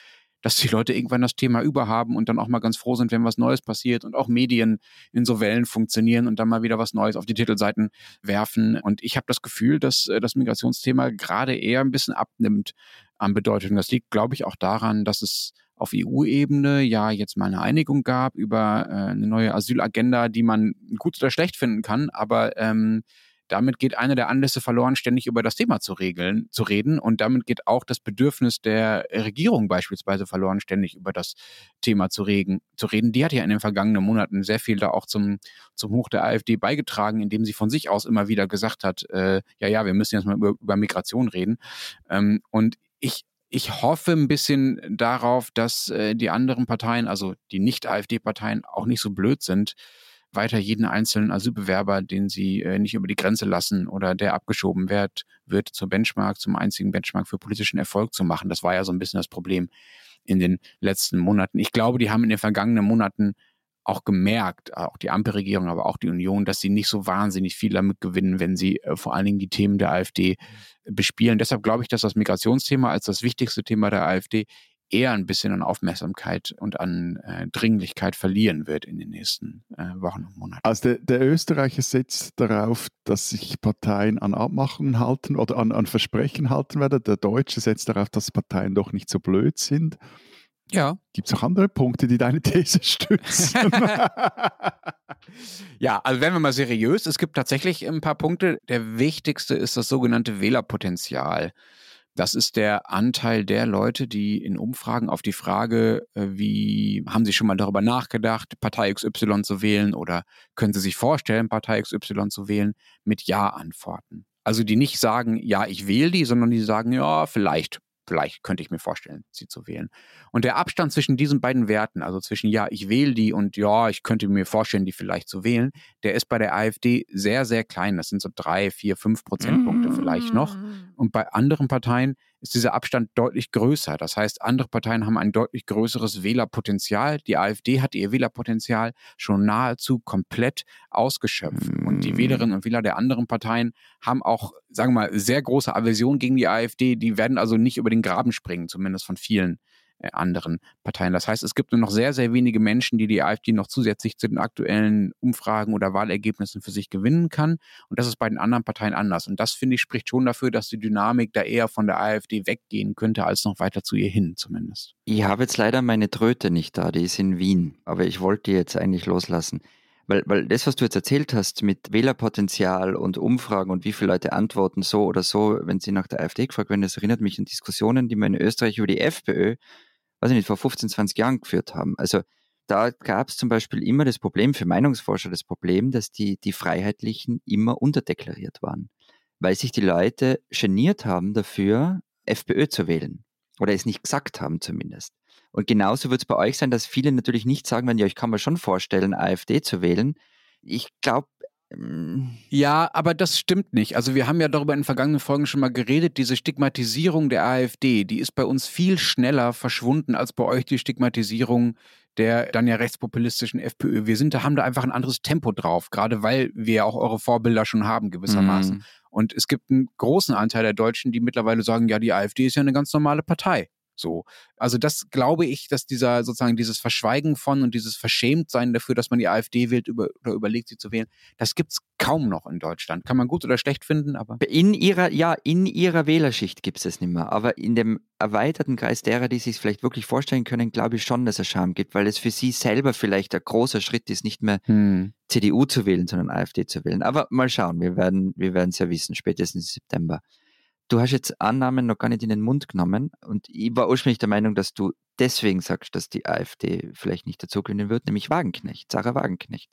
dass die Leute irgendwann das Thema überhaben und dann auch mal ganz froh sind, wenn was Neues passiert und auch Medien in so Wellen funktionieren und dann mal wieder was Neues auf die Titelseiten werfen. Und ich habe das Gefühl, dass äh, das Migrationsthema gerade eher ein bisschen abnimmt an Bedeutung. Das liegt, glaube ich, auch daran, dass es auf EU-Ebene ja jetzt mal eine Einigung gab über äh, eine neue Asylagenda, die man gut oder schlecht finden kann, aber ähm, damit geht einer der Anlässe verloren, ständig über das Thema zu regeln, zu reden. Und damit geht auch das Bedürfnis der Regierung beispielsweise verloren, ständig über das Thema zu reden. Zu reden. Die hat ja in den vergangenen Monaten sehr viel da auch zum, zum Hoch der AfD beigetragen, indem sie von sich aus immer wieder gesagt hat, äh, ja, ja, wir müssen jetzt mal über, über Migration reden. Ähm, und ich ich hoffe ein bisschen darauf, dass äh, die anderen Parteien, also die Nicht-AfD-Parteien, auch nicht so blöd sind, weiter jeden einzelnen Asylbewerber, den sie äh, nicht über die Grenze lassen oder der abgeschoben wird, wird zur Benchmark, zum einzigen Benchmark für politischen Erfolg zu machen. Das war ja so ein bisschen das Problem in den letzten Monaten. Ich glaube, die haben in den vergangenen Monaten auch gemerkt, auch die Ampelregierung, aber auch die Union, dass sie nicht so wahnsinnig viel damit gewinnen, wenn sie äh, vor allen Dingen die Themen der AfD bespielen. Deshalb glaube ich, dass das Migrationsthema als das wichtigste Thema der AfD eher ein bisschen an Aufmerksamkeit und an äh, Dringlichkeit verlieren wird in den nächsten äh, Wochen und Monaten. Also der, der, Österreicher setzt darauf, dass sich Parteien an Abmachungen halten oder an, an Versprechen halten werden. Der Deutsche setzt darauf, dass Parteien doch nicht so blöd sind. Ja. Gibt es auch andere Punkte, die deine These stützen? ja, also werden wir mal seriös. Es gibt tatsächlich ein paar Punkte. Der wichtigste ist das sogenannte Wählerpotenzial. Das ist der Anteil der Leute, die in Umfragen auf die Frage, äh, wie haben sie schon mal darüber nachgedacht, Partei XY zu wählen oder können sie sich vorstellen, Partei XY zu wählen, mit Ja antworten. Also die nicht sagen, ja, ich wähle die, sondern die sagen, ja, vielleicht vielleicht könnte ich mir vorstellen, sie zu wählen. Und der Abstand zwischen diesen beiden Werten, also zwischen ja, ich wähle die und ja, ich könnte mir vorstellen, die vielleicht zu wählen, der ist bei der AfD sehr, sehr klein. Das sind so drei, vier, fünf Prozentpunkte vielleicht noch. Und bei anderen Parteien ist dieser Abstand deutlich größer. Das heißt, andere Parteien haben ein deutlich größeres Wählerpotenzial. Die AfD hat ihr Wählerpotenzial schon nahezu komplett ausgeschöpft. Und die Wählerinnen und Wähler der anderen Parteien haben auch, sagen wir mal, sehr große Aversion gegen die AfD. Die werden also nicht über den Graben springen, zumindest von vielen anderen Parteien. Das heißt, es gibt nur noch sehr, sehr wenige Menschen, die die AfD noch zusätzlich zu den aktuellen Umfragen oder Wahlergebnissen für sich gewinnen kann. Und das ist bei den anderen Parteien anders. Und das, finde ich, spricht schon dafür, dass die Dynamik da eher von der AfD weggehen könnte, als noch weiter zu ihr hin zumindest. Ich habe jetzt leider meine Tröte nicht da, die ist in Wien. Aber ich wollte die jetzt eigentlich loslassen. Weil, weil das, was du jetzt erzählt hast mit Wählerpotenzial und Umfragen und wie viele Leute antworten so oder so, wenn sie nach der AfD gefragt werden, das erinnert mich an Diskussionen, die man in Österreich über die FPÖ weiß ich nicht, vor 15, 20 Jahren geführt haben. Also da gab es zum Beispiel immer das Problem, für Meinungsforscher das Problem, dass die, die Freiheitlichen immer unterdeklariert waren, weil sich die Leute geniert haben dafür, FPÖ zu wählen oder es nicht gesagt haben zumindest. Und genauso wird es bei euch sein, dass viele natürlich nicht sagen werden, ja, ich kann mir schon vorstellen, AfD zu wählen. Ich glaube, ja, aber das stimmt nicht. Also wir haben ja darüber in vergangenen Folgen schon mal geredet, diese Stigmatisierung der AfD, die ist bei uns viel schneller verschwunden als bei euch die Stigmatisierung der dann ja rechtspopulistischen FPÖ. Wir sind da, haben da einfach ein anderes Tempo drauf, gerade weil wir ja auch eure Vorbilder schon haben gewissermaßen. Mm. Und es gibt einen großen Anteil der Deutschen, die mittlerweile sagen, ja, die AfD ist ja eine ganz normale Partei. So. Also das glaube ich, dass dieser sozusagen dieses Verschweigen von und dieses Verschämtsein dafür, dass man die AfD wählt über, oder überlegt, sie zu wählen, das gibt es kaum noch in Deutschland. Kann man gut oder schlecht finden, aber. In ihrer, ja, in ihrer Wählerschicht gibt es es nicht mehr. Aber in dem erweiterten Kreis derer, die sich vielleicht wirklich vorstellen können, glaube ich schon, dass es Scham gibt, weil es für sie selber vielleicht ein großer Schritt ist, nicht mehr hm. CDU zu wählen, sondern AfD zu wählen. Aber mal schauen, wir werden wir es ja wissen, spätestens im September. Du hast jetzt Annahmen noch gar nicht in den Mund genommen und ich war ursprünglich der Meinung, dass du deswegen sagst, dass die AfD vielleicht nicht dazu gewinnen wird, nämlich Wagenknecht, Sarah Wagenknecht.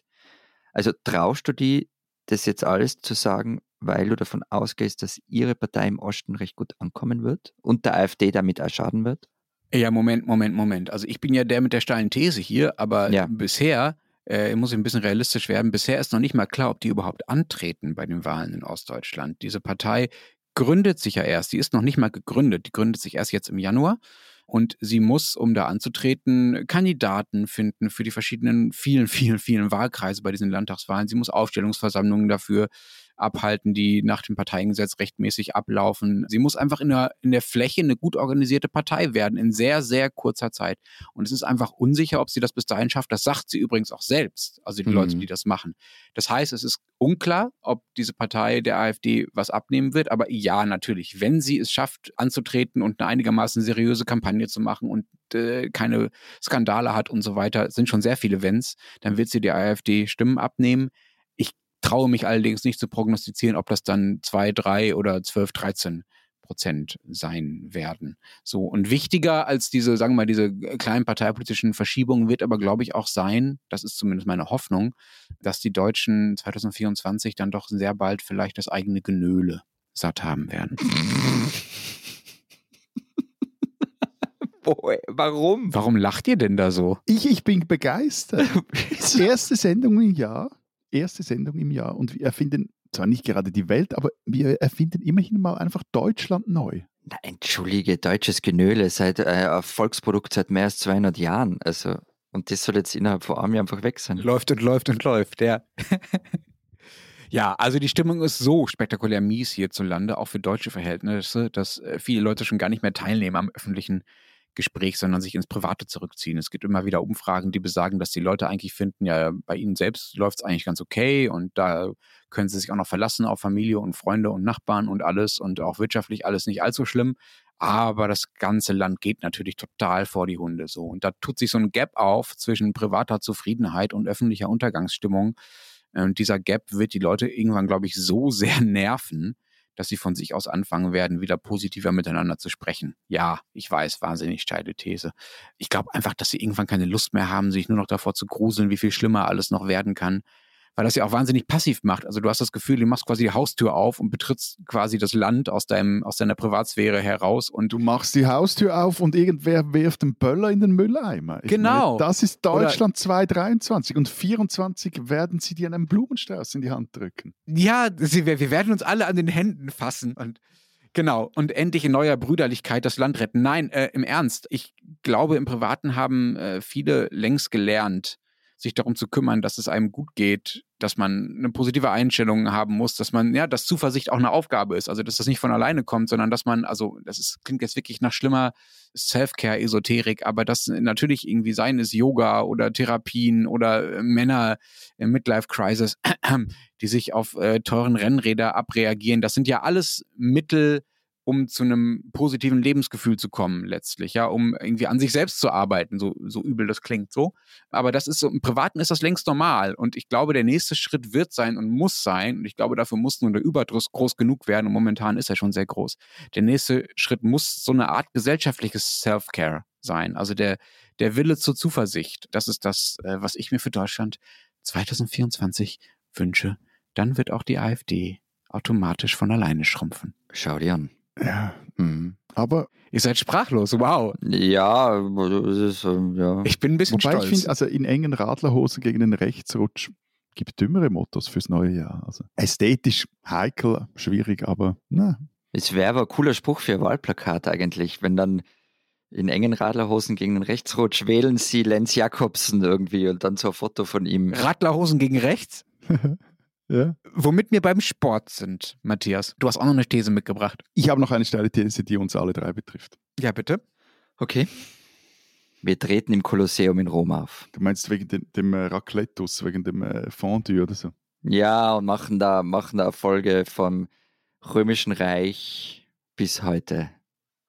Also traust du die, das jetzt alles zu sagen, weil du davon ausgehst, dass ihre Partei im Osten recht gut ankommen wird und der AfD damit auch schaden wird? Ja, Moment, Moment, Moment. Also ich bin ja der mit der steilen These hier, aber ja. bisher äh, muss ich ein bisschen realistisch werden. Bisher ist noch nicht mal klar, ob die überhaupt antreten bei den Wahlen in Ostdeutschland. Diese Partei gründet sich ja erst. Die ist noch nicht mal gegründet. Die gründet sich erst jetzt im Januar. Und sie muss, um da anzutreten, Kandidaten finden für die verschiedenen vielen, vielen, vielen Wahlkreise bei diesen Landtagswahlen. Sie muss Aufstellungsversammlungen dafür abhalten, die nach dem Parteiengesetz rechtmäßig ablaufen. Sie muss einfach in der, in der Fläche eine gut organisierte Partei werden, in sehr, sehr kurzer Zeit. Und es ist einfach unsicher, ob sie das bis dahin schafft. Das sagt sie übrigens auch selbst, also die mhm. Leute, die das machen. Das heißt, es ist unklar, ob diese Partei der AfD was abnehmen wird. Aber ja, natürlich, wenn sie es schafft, anzutreten und eine einigermaßen seriöse Kampagne zu machen und äh, keine Skandale hat und so weiter, sind schon sehr viele Wenns, dann wird sie der AfD Stimmen abnehmen traue mich allerdings nicht zu prognostizieren, ob das dann zwei, drei oder zwölf, dreizehn Prozent sein werden. So und wichtiger als diese, sagen wir mal, diese kleinen parteipolitischen Verschiebungen wird aber, glaube ich, auch sein, das ist zumindest meine Hoffnung, dass die Deutschen 2024 dann doch sehr bald vielleicht das eigene Genöle satt haben werden. Warum? Warum lacht ihr denn da so? Ich, ich bin begeistert. Erste Sendung im Jahr erste Sendung im Jahr und wir erfinden zwar nicht gerade die Welt, aber wir erfinden immerhin mal einfach Deutschland neu. Na, entschuldige, deutsches Genöle seit äh, Erfolgsprodukt seit mehr als 200 Jahren. Also, und das soll jetzt innerhalb von einem Jahr einfach weg sein. Läuft und läuft und läuft, ja. ja, also die Stimmung ist so spektakulär mies hierzulande, auch für deutsche Verhältnisse, dass äh, viele Leute schon gar nicht mehr teilnehmen am öffentlichen Gespräch, sondern sich ins Private zurückziehen. Es gibt immer wieder Umfragen, die besagen, dass die Leute eigentlich finden, ja, bei ihnen selbst läuft es eigentlich ganz okay und da können sie sich auch noch verlassen auf Familie und Freunde und Nachbarn und alles und auch wirtschaftlich alles nicht allzu schlimm. aber das ganze Land geht natürlich total vor die Hunde so. Und da tut sich so ein Gap auf zwischen privater Zufriedenheit und öffentlicher Untergangsstimmung. Und dieser Gap wird die Leute irgendwann, glaube ich, so sehr nerven, dass sie von sich aus anfangen werden, wieder positiver miteinander zu sprechen. Ja, ich weiß, wahnsinnig steile These. Ich glaube einfach, dass sie irgendwann keine Lust mehr haben, sich nur noch davor zu gruseln, wie viel schlimmer alles noch werden kann weil das ja auch wahnsinnig passiv macht. Also du hast das Gefühl, du machst quasi die Haustür auf und betrittst quasi das Land aus deinem, aus deiner Privatsphäre heraus und du machst die Haustür auf und irgendwer wirft einen Böller in den Mülleimer. Ich genau. Meine, das ist Deutschland Oder 2023 und 24 werden sie dir einen Blumenstrauß in die Hand drücken. Ja, wir werden uns alle an den Händen fassen und Genau, und endlich in neuer Brüderlichkeit das Land retten. Nein, äh, im Ernst, ich glaube, im Privaten haben äh, viele längst gelernt, sich darum zu kümmern, dass es einem gut geht, dass man eine positive Einstellung haben muss, dass man, ja, dass Zuversicht auch eine Aufgabe ist. Also, dass das nicht von alleine kommt, sondern dass man, also, das ist, klingt jetzt wirklich nach schlimmer Self-Care-Esoterik, aber das natürlich irgendwie sein ist Yoga oder Therapien oder äh, Männer im Midlife-Crisis, die sich auf äh, teuren Rennräder abreagieren. Das sind ja alles Mittel, um zu einem positiven Lebensgefühl zu kommen, letztlich, ja, um irgendwie an sich selbst zu arbeiten, so, so übel das klingt so. Aber das ist so, im Privaten ist das längst normal. Und ich glaube, der nächste Schritt wird sein und muss sein, und ich glaube, dafür muss nur der Überdruss groß genug werden, und momentan ist er schon sehr groß. Der nächste Schritt muss so eine Art gesellschaftliches Self-Care sein. Also der, der Wille zur Zuversicht. Das ist das, äh, was ich mir für Deutschland 2024 wünsche. Dann wird auch die AfD automatisch von alleine schrumpfen. Schau dir an. Ja. Mhm. Aber ihr seid sprachlos, wow. Ja, das ist, ähm, ja. Ich bin ein bisschen Wobei stolz. ich finde, also in engen Radlerhosen gegen den Rechtsrutsch gibt dümmere Mottos fürs neue Jahr. Also ästhetisch heikel, schwierig, aber na. Es wäre aber ein cooler Spruch für ein Wahlplakat eigentlich, wenn dann in engen Radlerhosen gegen den Rechtsrutsch wählen Sie Lenz Jakobsen irgendwie und dann so ein Foto von ihm. Radlerhosen gegen rechts? Ja. Womit wir beim Sport sind, Matthias. Du hast auch noch eine These mitgebracht. Ich habe noch eine steile These, die uns alle drei betrifft. Ja, bitte. Okay. Wir treten im Kolosseum in Rom auf. Du meinst wegen dem, dem äh, Raclettus, wegen dem äh, Fondue oder so? Ja, und machen da, machen da Folge vom Römischen Reich bis heute.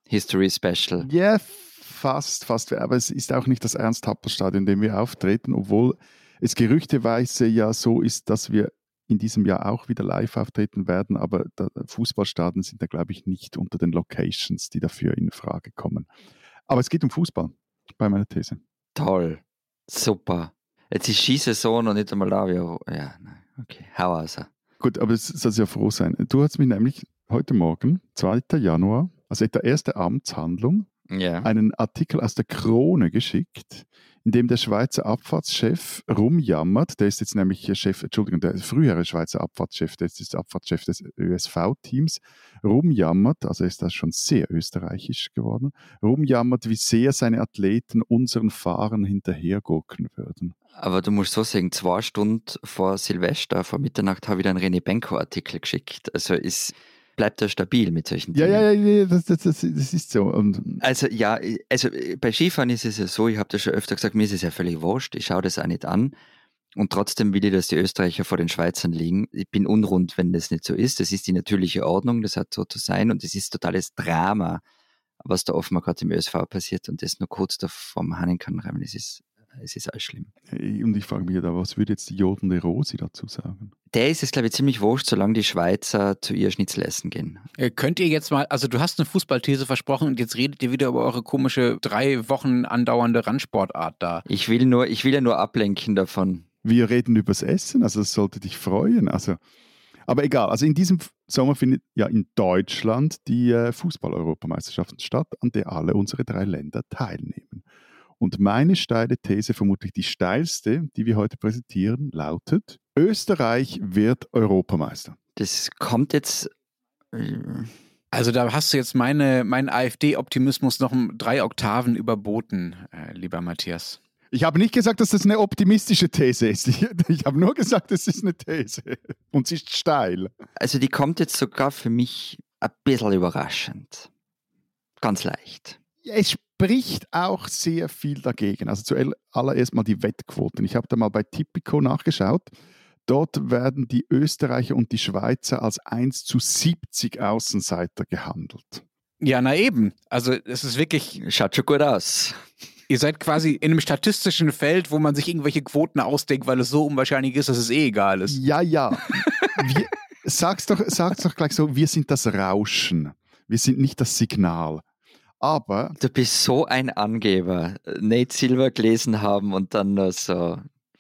History Special. Ja, fast, fast. Aber es ist auch nicht das Ernst-Happel-Stadion, in dem wir auftreten, obwohl es gerüchteweise ja so ist, dass wir in diesem Jahr auch wieder live auftreten werden, aber Fußballstadien sind da, glaube ich, nicht unter den Locations, die dafür in Frage kommen. Aber es geht um Fußball bei meiner These. Toll. Super. Jetzt ist Skisaison und nicht einmal da. Ja, nein. Okay, hau also. Gut, aber es soll ja froh sein. Du hast mir nämlich heute Morgen, 2. Januar, also der erste Amtshandlung, ja. einen Artikel aus der Krone geschickt, in dem der Schweizer Abfahrtschef rumjammert, der ist jetzt nämlich Chef, Entschuldigung, der frühere Schweizer Abfahrtschef, der ist jetzt Abfahrtschef des ÖSV-Teams, rumjammert, also ist das schon sehr österreichisch geworden, rumjammert, wie sehr seine Athleten unseren Fahrern hinterhergurken würden. Aber du musst so sagen, zwei Stunden vor Silvester, vor Mitternacht, habe ich einen René Benko-Artikel geschickt. Also ist bleibt er stabil mit solchen Dingen. Ja, ja, ja, das, das, das, das ist so. Und also ja, also bei Skifahren ist es ja so, ich habe das schon öfter gesagt, mir ist es ja völlig wurscht, ich schaue das auch nicht an. Und trotzdem will ich, dass die Österreicher vor den Schweizern liegen. Ich bin unrund, wenn das nicht so ist. Das ist die natürliche Ordnung, das hat so zu sein. Und es ist totales Drama, was da offenbar gerade im ÖSV passiert. Und das nur kurz da vom Hannen kann reimen. Es ist es ist alles schlimm. Und ich frage mich da, was würde jetzt die jodende Rosi dazu sagen? Der ist es, glaube ich, ziemlich wurscht, solange die Schweizer zu ihr Schnitzel essen gehen. Äh, könnt ihr jetzt mal, also du hast eine Fußballthese versprochen und jetzt redet ihr wieder über eure komische drei Wochen andauernde Randsportart da. Ich will nur, ich will ja nur ablenken davon. Wir reden übers Essen, also das sollte dich freuen. Also, aber egal, also in diesem Sommer findet ja in Deutschland die äh, Fußball-Europameisterschaften statt, an der alle unsere drei Länder teilnehmen. Und meine steile These, vermutlich die steilste, die wir heute präsentieren, lautet, Österreich wird Europameister. Das kommt jetzt... Äh, also da hast du jetzt meine, meinen AfD-Optimismus noch um drei Oktaven überboten, äh, lieber Matthias. Ich habe nicht gesagt, dass das eine optimistische These ist. Ich, ich habe nur gesagt, es ist eine These. Und sie ist steil. Also die kommt jetzt sogar für mich ein bisschen überraschend. Ganz leicht. Es spricht auch sehr viel dagegen. Also zuallererst mal die Wettquoten. Ich habe da mal bei Tipico nachgeschaut. Dort werden die Österreicher und die Schweizer als 1 zu 70 Außenseiter gehandelt. Ja, na eben. Also es ist wirklich, Schaut schon gut aus. ihr seid quasi in einem statistischen Feld, wo man sich irgendwelche Quoten ausdenkt, weil es so unwahrscheinlich ist, dass es eh egal ist. Ja, ja. Wir, sag's, doch, sag's doch gleich so, wir sind das Rauschen. Wir sind nicht das Signal. Aber Du bist so ein Angeber. Nate Silver gelesen haben und dann nur so.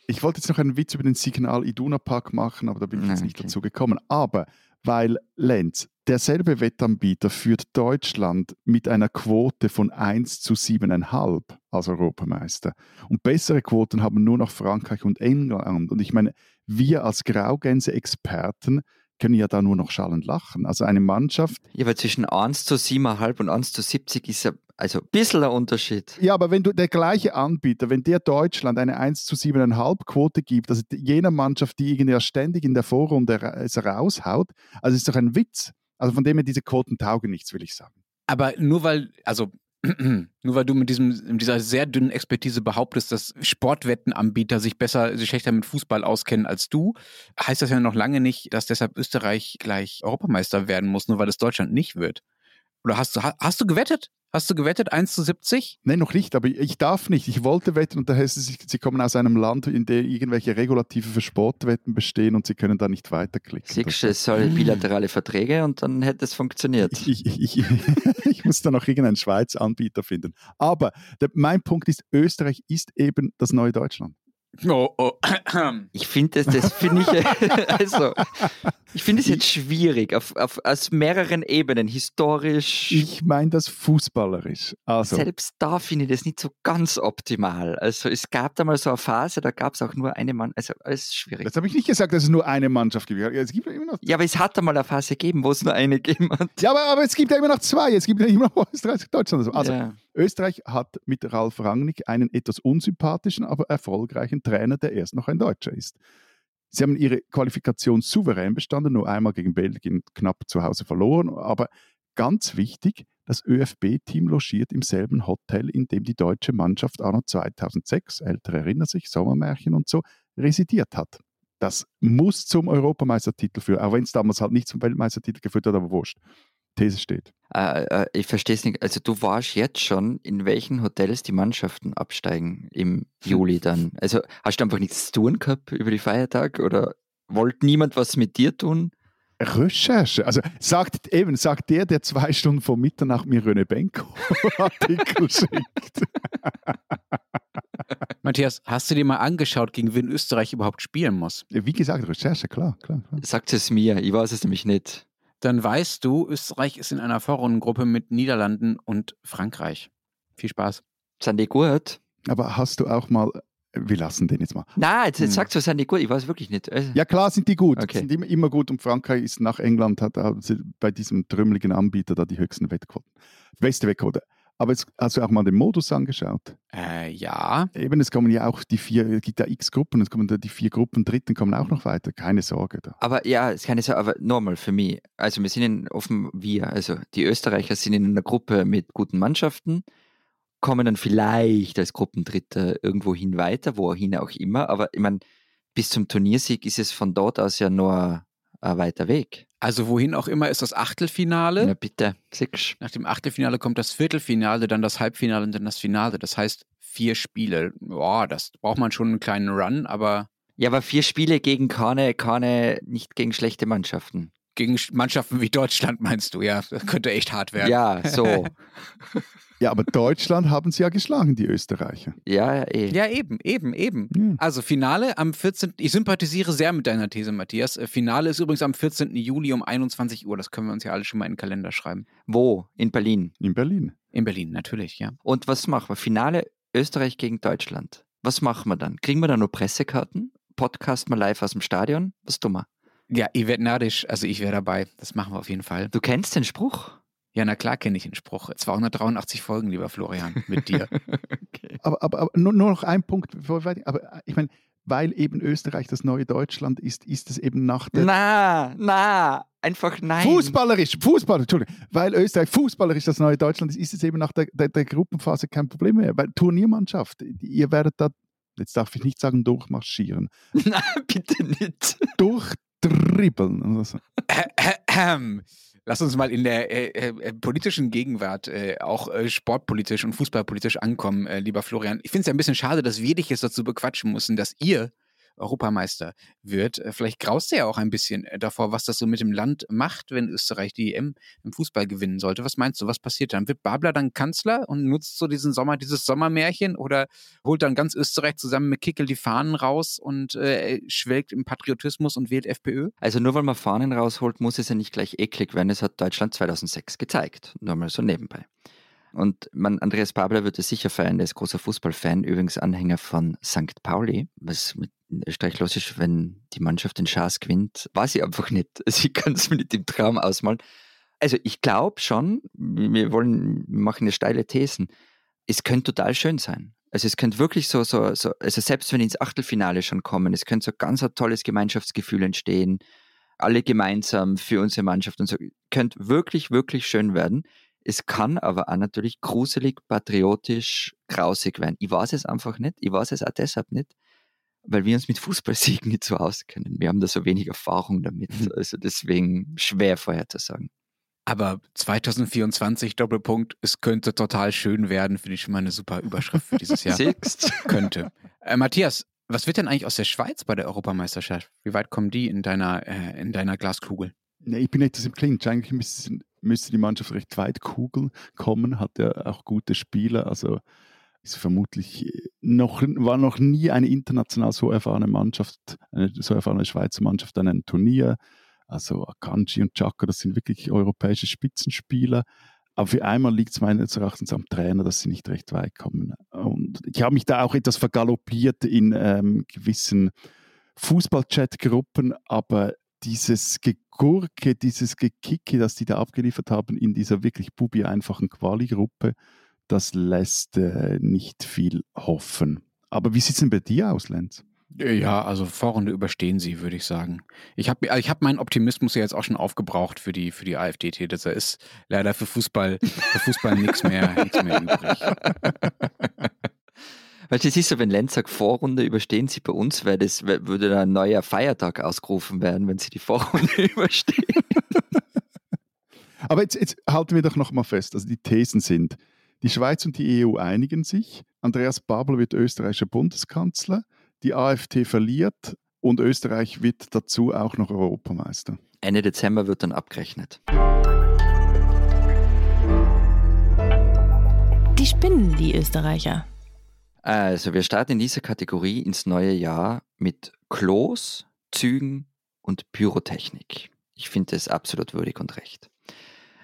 ich wollte jetzt noch einen Witz über den Signal Iduna Park machen, aber da bin ich jetzt Ah, nicht okay. dazu gekommen. Aber weil Lenz, derselbe Wettanbieter führt Deutschland mit einer Quote von 1 zu 7,5 als Europameister. Und bessere Quoten haben nur noch Frankreich und England. Und ich meine, wir als Graugänse-Experten können ja da nur noch schallend lachen. Also eine Mannschaft, Ja, aber zwischen 1 zu 7,5 und 1 zu 70 ist ja also ein bisschen ein Unterschied. Ja, aber wenn du der gleiche Anbieter, wenn der Deutschland eine 1 zu 7,5 Quote gibt, also jener Mannschaft, die irgendwie ja ständig in der Vorrunde raushaut, also ist doch ein Witz. Also von dem her, diese Quoten taugen nichts, will ich sagen. Aber nur weil, also nur weil du mit diesem, dieser sehr dünnen Expertise behauptest, dass Sportwettenanbieter sich besser, sich schlechter mit Fußball auskennen als du, heißt das ja noch lange nicht, dass deshalb Österreich gleich Europameister werden muss, nur weil es Deutschland nicht wird. Oder hast du, ha- hast du gewettet? Hast du gewettet 1 zu 70? Nein, noch nicht, aber ich darf nicht. Ich wollte wetten und da heißt es, sie kommen aus einem Land, in dem irgendwelche Regulative für Sportwetten bestehen und sie können da nicht weiterklicken. Siehst du, es soll bilaterale Verträge und dann hätte es funktioniert. Ich, ich, ich, ich muss da noch irgendeinen Schweizer Anbieter finden. Aber der, mein Punkt ist, Österreich ist eben das neue Deutschland. Oh, oh. Ich finde das, das finde ich, also, ich finde es jetzt schwierig, auf, auf, aus mehreren Ebenen, historisch, Ich meine das fußballerisch. Also, selbst da finde ich das nicht so ganz optimal. Also es gab da mal so eine Phase, da gab es auch nur eine Mann, also alles schwierig. das habe ich nicht gesagt, dass es nur eine Mannschaft gibt. Es gibt ja immer noch. Ja, aber es hat da mal eine Phase gegeben, wo es nur eine gegeben hat. Ja, aber, aber es gibt ja immer noch zwei. Es gibt ja immer noch Österreich Deutschland. Also, ja. Österreich hat mit Ralf Rangnick einen etwas unsympathischen, aber erfolgreichen Trainer, der erst noch ein Deutscher ist. Sie haben ihre Qualifikation souverän bestanden, nur einmal gegen Belgien knapp zu Hause verloren. Aber ganz wichtig, das ÖFB-Team logiert im selben Hotel, in dem die deutsche Mannschaft anno 2006, ältere erinnern sich, Sommermärchen und so, residiert hat. Das muss zum Europameistertitel führen, auch wenn es damals halt nicht zum Weltmeistertitel geführt hat, aber wurscht. These steht. Äh, äh, ich verstehe es nicht. Also du warst jetzt schon, in welchen Hotels die Mannschaften absteigen im Juli dann. Also hast du einfach nichts zu tun gehabt über die Feiertage oder wollte niemand was mit dir tun? Recherche. Also sagt eben, sagt der, der zwei Stunden vor Mitternacht mir René Benko Artikel schickt. Matthias, hast du dir mal angeschaut, gegen wen Österreich überhaupt spielen muss? Wie gesagt, Recherche, klar, klar. klar. Sagt es mir, ich weiß es nämlich nicht. Dann weißt du, Österreich ist in einer Vorrundengruppe mit Niederlanden und Frankreich. Viel Spaß. Sind die gut? Aber hast du auch mal, wir lassen den jetzt mal. Nein, jetzt, jetzt Hm. sagst du, sind die gut. Ich weiß wirklich nicht. Also, Ja klar sind die gut, Okay. sind immer, immer gut und Frankreich ist nach England, hat bei diesem trümmeligen Anbieter da die höchsten Wettquoten. Beste Wettquote. Aber jetzt hast du auch mal den Modus angeschaut. Äh, ja. Eben, es kommen ja auch die vier, es gibt ja x Gruppen, es kommen da die vier Gruppen, Dritten kommen auch noch weiter, keine Sorge da. Aber ja, es kann ich sagen, aber normal für mich. Also wir sind in, offen, wir, also die Österreicher sind in einer Gruppe mit guten Mannschaften, kommen dann vielleicht als Gruppendritter irgendwohin weiter, wohin auch immer. Aber ich meine, bis zum Turniersieg ist es von dort aus ja nur ein weiter Weg. Also wohin auch immer ist das Achtelfinale. Na bitte, siehst Nach dem Achtelfinale kommt das Viertelfinale, dann das Halbfinale und dann das Finale. Das heißt vier Spiele. Boah, das braucht man schon einen kleinen Run, aber Ja, aber vier Spiele gegen keine, keine, nicht gegen schlechte Mannschaften. Gegen Mannschaften wie Deutschland meinst du, ja, das könnte echt hart werden. Ja, so. Ja, aber Deutschland haben sie ja geschlagen, die Österreicher. ja, ja, eh. Ja, eben, eben, eben. Ja. Also Finale am 14. Ich sympathisiere sehr mit deiner These, Matthias. Äh, Finale ist übrigens am 14. Juli um 21 Uhr. Das können wir uns ja alle schon mal in den Kalender schreiben. Wo? In Berlin. In Berlin. In Berlin, natürlich, ja. Und was machen wir? Finale Österreich gegen Deutschland. Was machen wir dann? Kriegen wir dann nur Pressekarten? Podcast mal live aus dem Stadion? Was tun wir? Ja, ihr werdet narrisch. Also ich wäre dabei. Das machen wir auf jeden Fall. Du kennst den Spruch? Ja, na klar kenne ich den Spruch. 283 Folgen, lieber Florian, mit dir. okay. Aber, aber, aber nur, nur noch ein Punkt, bevor wir weiter- aber äh, ich meine, weil eben Österreich das neue Deutschland ist, ist es eben nach der Na, na, einfach nein. Fußballerisch, Fußball, Entschuldigung, weil Österreich fußballerisch das neue Deutschland ist, ist es eben nach der, der, der Gruppenphase kein Problem mehr, weil Turniermannschaft, ihr werdet da, jetzt darf ich nicht sagen durchmarschieren, Nein, bitte nicht. durchdribbeln. Oder so. Lass uns mal in der äh, äh, politischen Gegenwart äh, auch äh, sportpolitisch und fußballpolitisch ankommen, äh, lieber Florian. Ich finde es ja ein bisschen schade, dass wir dich jetzt dazu bequatschen müssen, dass ihr Europameister wird. Äh, vielleicht graust du ja auch ein bisschen äh, davor, was das so mit dem Land macht, wenn Österreich die EM im Fußball gewinnen sollte. Was meinst du, was passiert dann? Wird Babler dann Kanzler und nutzt so diesen Sommer, dieses Sommermärchen oder holt dann ganz Österreich zusammen mit Kickel die Fahnen raus und äh, schwelgt im Patriotismus und wählt FPÖ? Also nur weil man Fahnen rausholt, muss es ja nicht gleich eklig werden. Es hat Deutschland 2006 gezeigt. Nur mal so nebenbei. Und man, Andreas Babler wird es sicher feiern, der ist großer Fußballfan, übrigens Anhänger von St. Pauli, was mit Österreich ist, wenn die Mannschaft den Schaß gewinnt, weiß ich einfach nicht. Also ich kann es mir nicht im Traum ausmalen. Also ich glaube schon, wir wollen, machen eine steile Thesen. Es könnte total schön sein. Also es könnte wirklich so, so, so, also selbst wenn ins Achtelfinale schon kommen, es könnte so ganz ein tolles Gemeinschaftsgefühl entstehen. Alle gemeinsam für unsere Mannschaft und so. Könnte wirklich, wirklich schön werden. Es kann aber auch natürlich gruselig, patriotisch, grausig werden. Ich weiß es einfach nicht. Ich weiß es auch deshalb nicht, weil wir uns mit Fußballsiegen nicht so auskennen. Wir haben da so wenig Erfahrung damit. Mhm. Also deswegen schwer vorher zu sagen. Aber 2024 Doppelpunkt, es könnte total schön werden, finde ich schon mal eine super Überschrift für dieses Jahr. Siehst. könnte. Äh, Matthias, was wird denn eigentlich aus der Schweiz bei der Europameisterschaft? Wie weit kommen die in deiner, äh, in deiner Glaskugel? Nee, ich bin etwas im Clinch. Eigentlich müsste, müsste die Mannschaft recht weit kugeln kommen, hat ja auch gute Spieler. Also ist vermutlich noch, war noch nie eine international so erfahrene Mannschaft, eine so erfahrene Schweizer Mannschaft an einem Turnier. Also Akanji und Chaka, das sind wirklich europäische Spitzenspieler. Aber für einmal liegt es meines Erachtens am Trainer, dass sie nicht recht weit kommen. Und ich habe mich da auch etwas vergaloppiert in ähm, gewissen Fußball-Chat-Gruppen, aber dieses Gegurke, dieses Gekicke, das die da abgeliefert haben in dieser wirklich bubi einfachen Quali-Gruppe, das lässt äh, nicht viel hoffen. Aber wie sieht es denn bei dir aus, Lenz? Ja, also Vorrunde überstehen sie, würde ich sagen. Ich habe ich hab meinen Optimismus ja jetzt auch schon aufgebraucht für die, für die AfD. Da ist leider für Fußball, für Fußball nichts mehr, mehr übrig. Weil es ist so, wenn Lenz sagt, Vorrunde überstehen sie bei uns, wäre das, würde da ein neuer Feiertag ausgerufen werden, wenn sie die Vorrunde überstehen. Aber jetzt, jetzt halten wir doch noch mal fest, also die Thesen sind, die Schweiz und die EU einigen sich. Andreas Babel wird österreichischer Bundeskanzler. Die AfD verliert und Österreich wird dazu auch noch Europameister. Ende Dezember wird dann abgerechnet. Die spinnen, die Österreicher. Also, wir starten in dieser Kategorie ins neue Jahr mit Klos, Zügen und Pyrotechnik. Ich finde es absolut würdig und recht.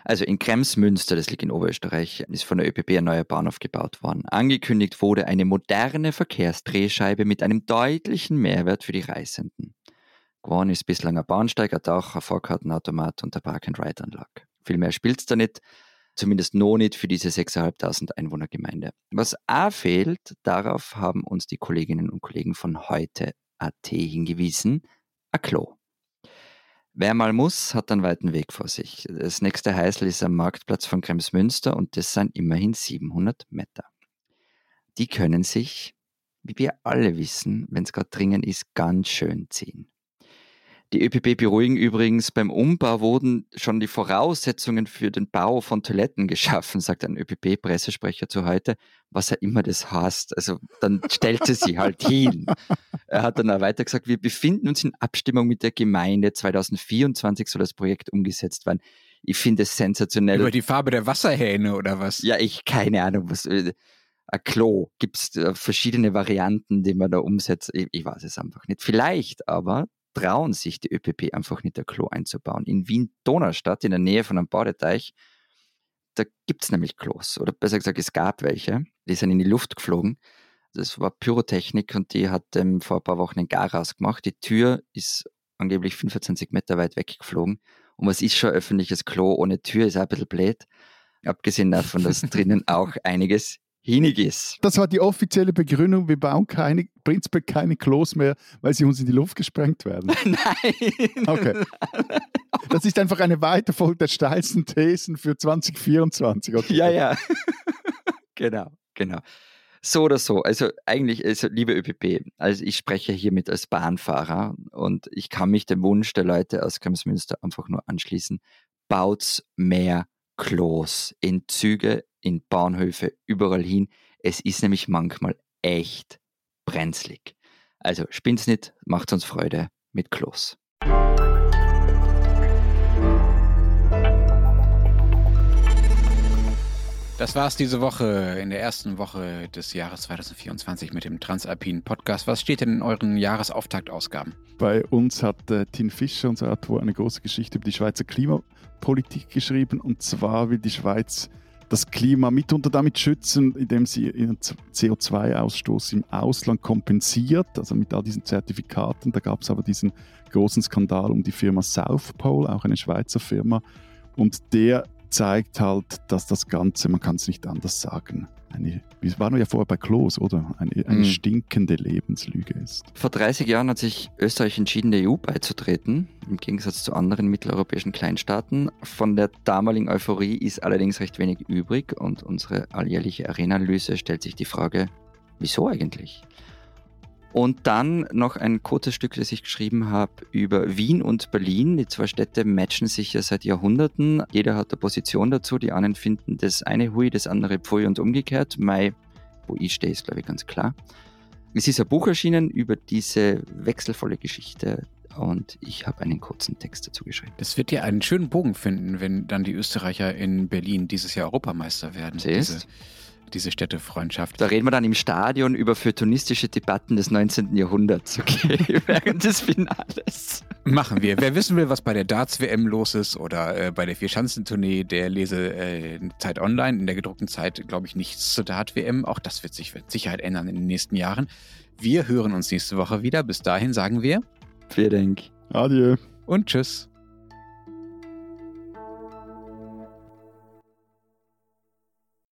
Also in Kremsmünster, das liegt in Oberösterreich, ist von der ÖPB ein neuer Bahnhof gebaut worden. Angekündigt wurde eine moderne Verkehrsdrehscheibe mit einem deutlichen Mehrwert für die Reisenden. Geworden ist bislang ein Bahnsteig, ein Dach, ein Fahrkartenautomat und eine Park-and-Ride-Anlage. Viel mehr spielt es da nicht, zumindest noch nicht für diese 6.500 Einwohnergemeinde. Was auch fehlt, darauf haben uns die Kolleginnen und Kollegen von heute AT hingewiesen, ein Klo. Wer mal muss, hat einen weiten Weg vor sich. Das nächste Heißel ist am Marktplatz von Kremsmünster und das sind immerhin 700 Meter. Die können sich, wie wir alle wissen, wenn es gerade dringend ist, ganz schön ziehen. Die ÖPP beruhigen übrigens, beim Umbau wurden schon die Voraussetzungen für den Bau von Toiletten geschaffen, sagt ein ÖPP-Pressesprecher zu heute, was er immer das heißt. Also dann stellt sie sich halt hin. Er hat dann auch weiter gesagt, wir befinden uns in Abstimmung mit der Gemeinde. 2024 soll das Projekt umgesetzt werden. Ich finde es sensationell. Über die Farbe der Wasserhähne oder was? Ja, ich keine Ahnung, was. Äh, ein Klo. Gibt es äh, verschiedene Varianten, die man da umsetzt? Ich, ich weiß es einfach nicht. Vielleicht aber trauen sich die ÖPP einfach nicht, ein Klo einzubauen. In Wien-Donaustadt, in der Nähe von einem Badeteich, da gibt es nämlich Klos. Oder besser gesagt, es gab welche. Die sind in die Luft geflogen. Das war Pyrotechnik und die hat ähm, vor ein paar Wochen ein Garaus gemacht. Die Tür ist angeblich 25 Meter weit weggeflogen. Und was ist schon öffentliches Klo ohne Tür? Ist auch ein bisschen blöd. Abgesehen davon, dass drinnen auch einiges hinig ist. Das war die offizielle Begründung, wir bauen keine, prinzipiell keine Klos mehr, weil sie uns in die Luft gesprengt werden. Nein. Okay. Das ist einfach eine Weiterfolge der steilsten Thesen für 2024. Okay. Ja, ja. genau, genau. So oder so, also eigentlich, also, liebe ÖPP, also ich spreche hiermit als Bahnfahrer und ich kann mich dem Wunsch der Leute aus Kremsmünster einfach nur anschließen. baut's mehr Klos in Züge, in Bahnhöfe, überall hin. Es ist nämlich manchmal echt brenzlig. Also spinnt's nicht, macht uns Freude mit Klos. Das war's diese Woche, in der ersten Woche des Jahres 2024 mit dem Transalpinen Podcast. Was steht denn in euren Jahresauftaktausgaben? Bei uns hat äh, Tim Fischer, unser Autor, eine große Geschichte über die Schweizer Klimapolitik geschrieben. Und zwar will die Schweiz das Klima mitunter damit schützen, indem sie ihren CO2-Ausstoß im Ausland kompensiert, also mit all diesen Zertifikaten. Da gab es aber diesen großen Skandal um die Firma South Pole, auch eine Schweizer Firma. Und der zeigt halt, dass das Ganze, man kann es nicht anders sagen, eine, wir waren ja vorher bei Klos, oder? Eine, eine mhm. stinkende Lebenslüge ist. Vor 30 Jahren hat sich Österreich entschieden, der EU beizutreten, im Gegensatz zu anderen mitteleuropäischen Kleinstaaten. Von der damaligen Euphorie ist allerdings recht wenig übrig und unsere alljährliche Arena-Analyse stellt sich die Frage, wieso eigentlich? Und dann noch ein kurzes Stück, das ich geschrieben habe über Wien und Berlin. Die zwei Städte matchen sich ja seit Jahrhunderten. Jeder hat eine Position dazu. Die einen finden das eine Hui, das andere Pfui und umgekehrt. Mai, wo ich stehe, ist glaube ich ganz klar. Es ist ein Buch erschienen über diese wechselvolle Geschichte und ich habe einen kurzen Text dazu geschrieben. Das wird ja einen schönen Bogen finden, wenn dann die Österreicher in Berlin dieses Jahr Europameister werden. Siehst? Diese diese Städtefreundschaft. Da reden wir dann im Stadion über feuilletonistische Debatten des 19. Jahrhunderts, okay, während des Finales. Machen wir. Wer wissen will, was bei der Darts-WM los ist oder äh, bei der Vierschanzentournee, der lese äh, Zeit Online. In der gedruckten Zeit, glaube ich, nichts zur Dart-WM. Auch das wird sich mit Sicherheit ändern in den nächsten Jahren. Wir hören uns nächste Woche wieder. Bis dahin sagen wir. Vielen Dank. Adieu. Und tschüss.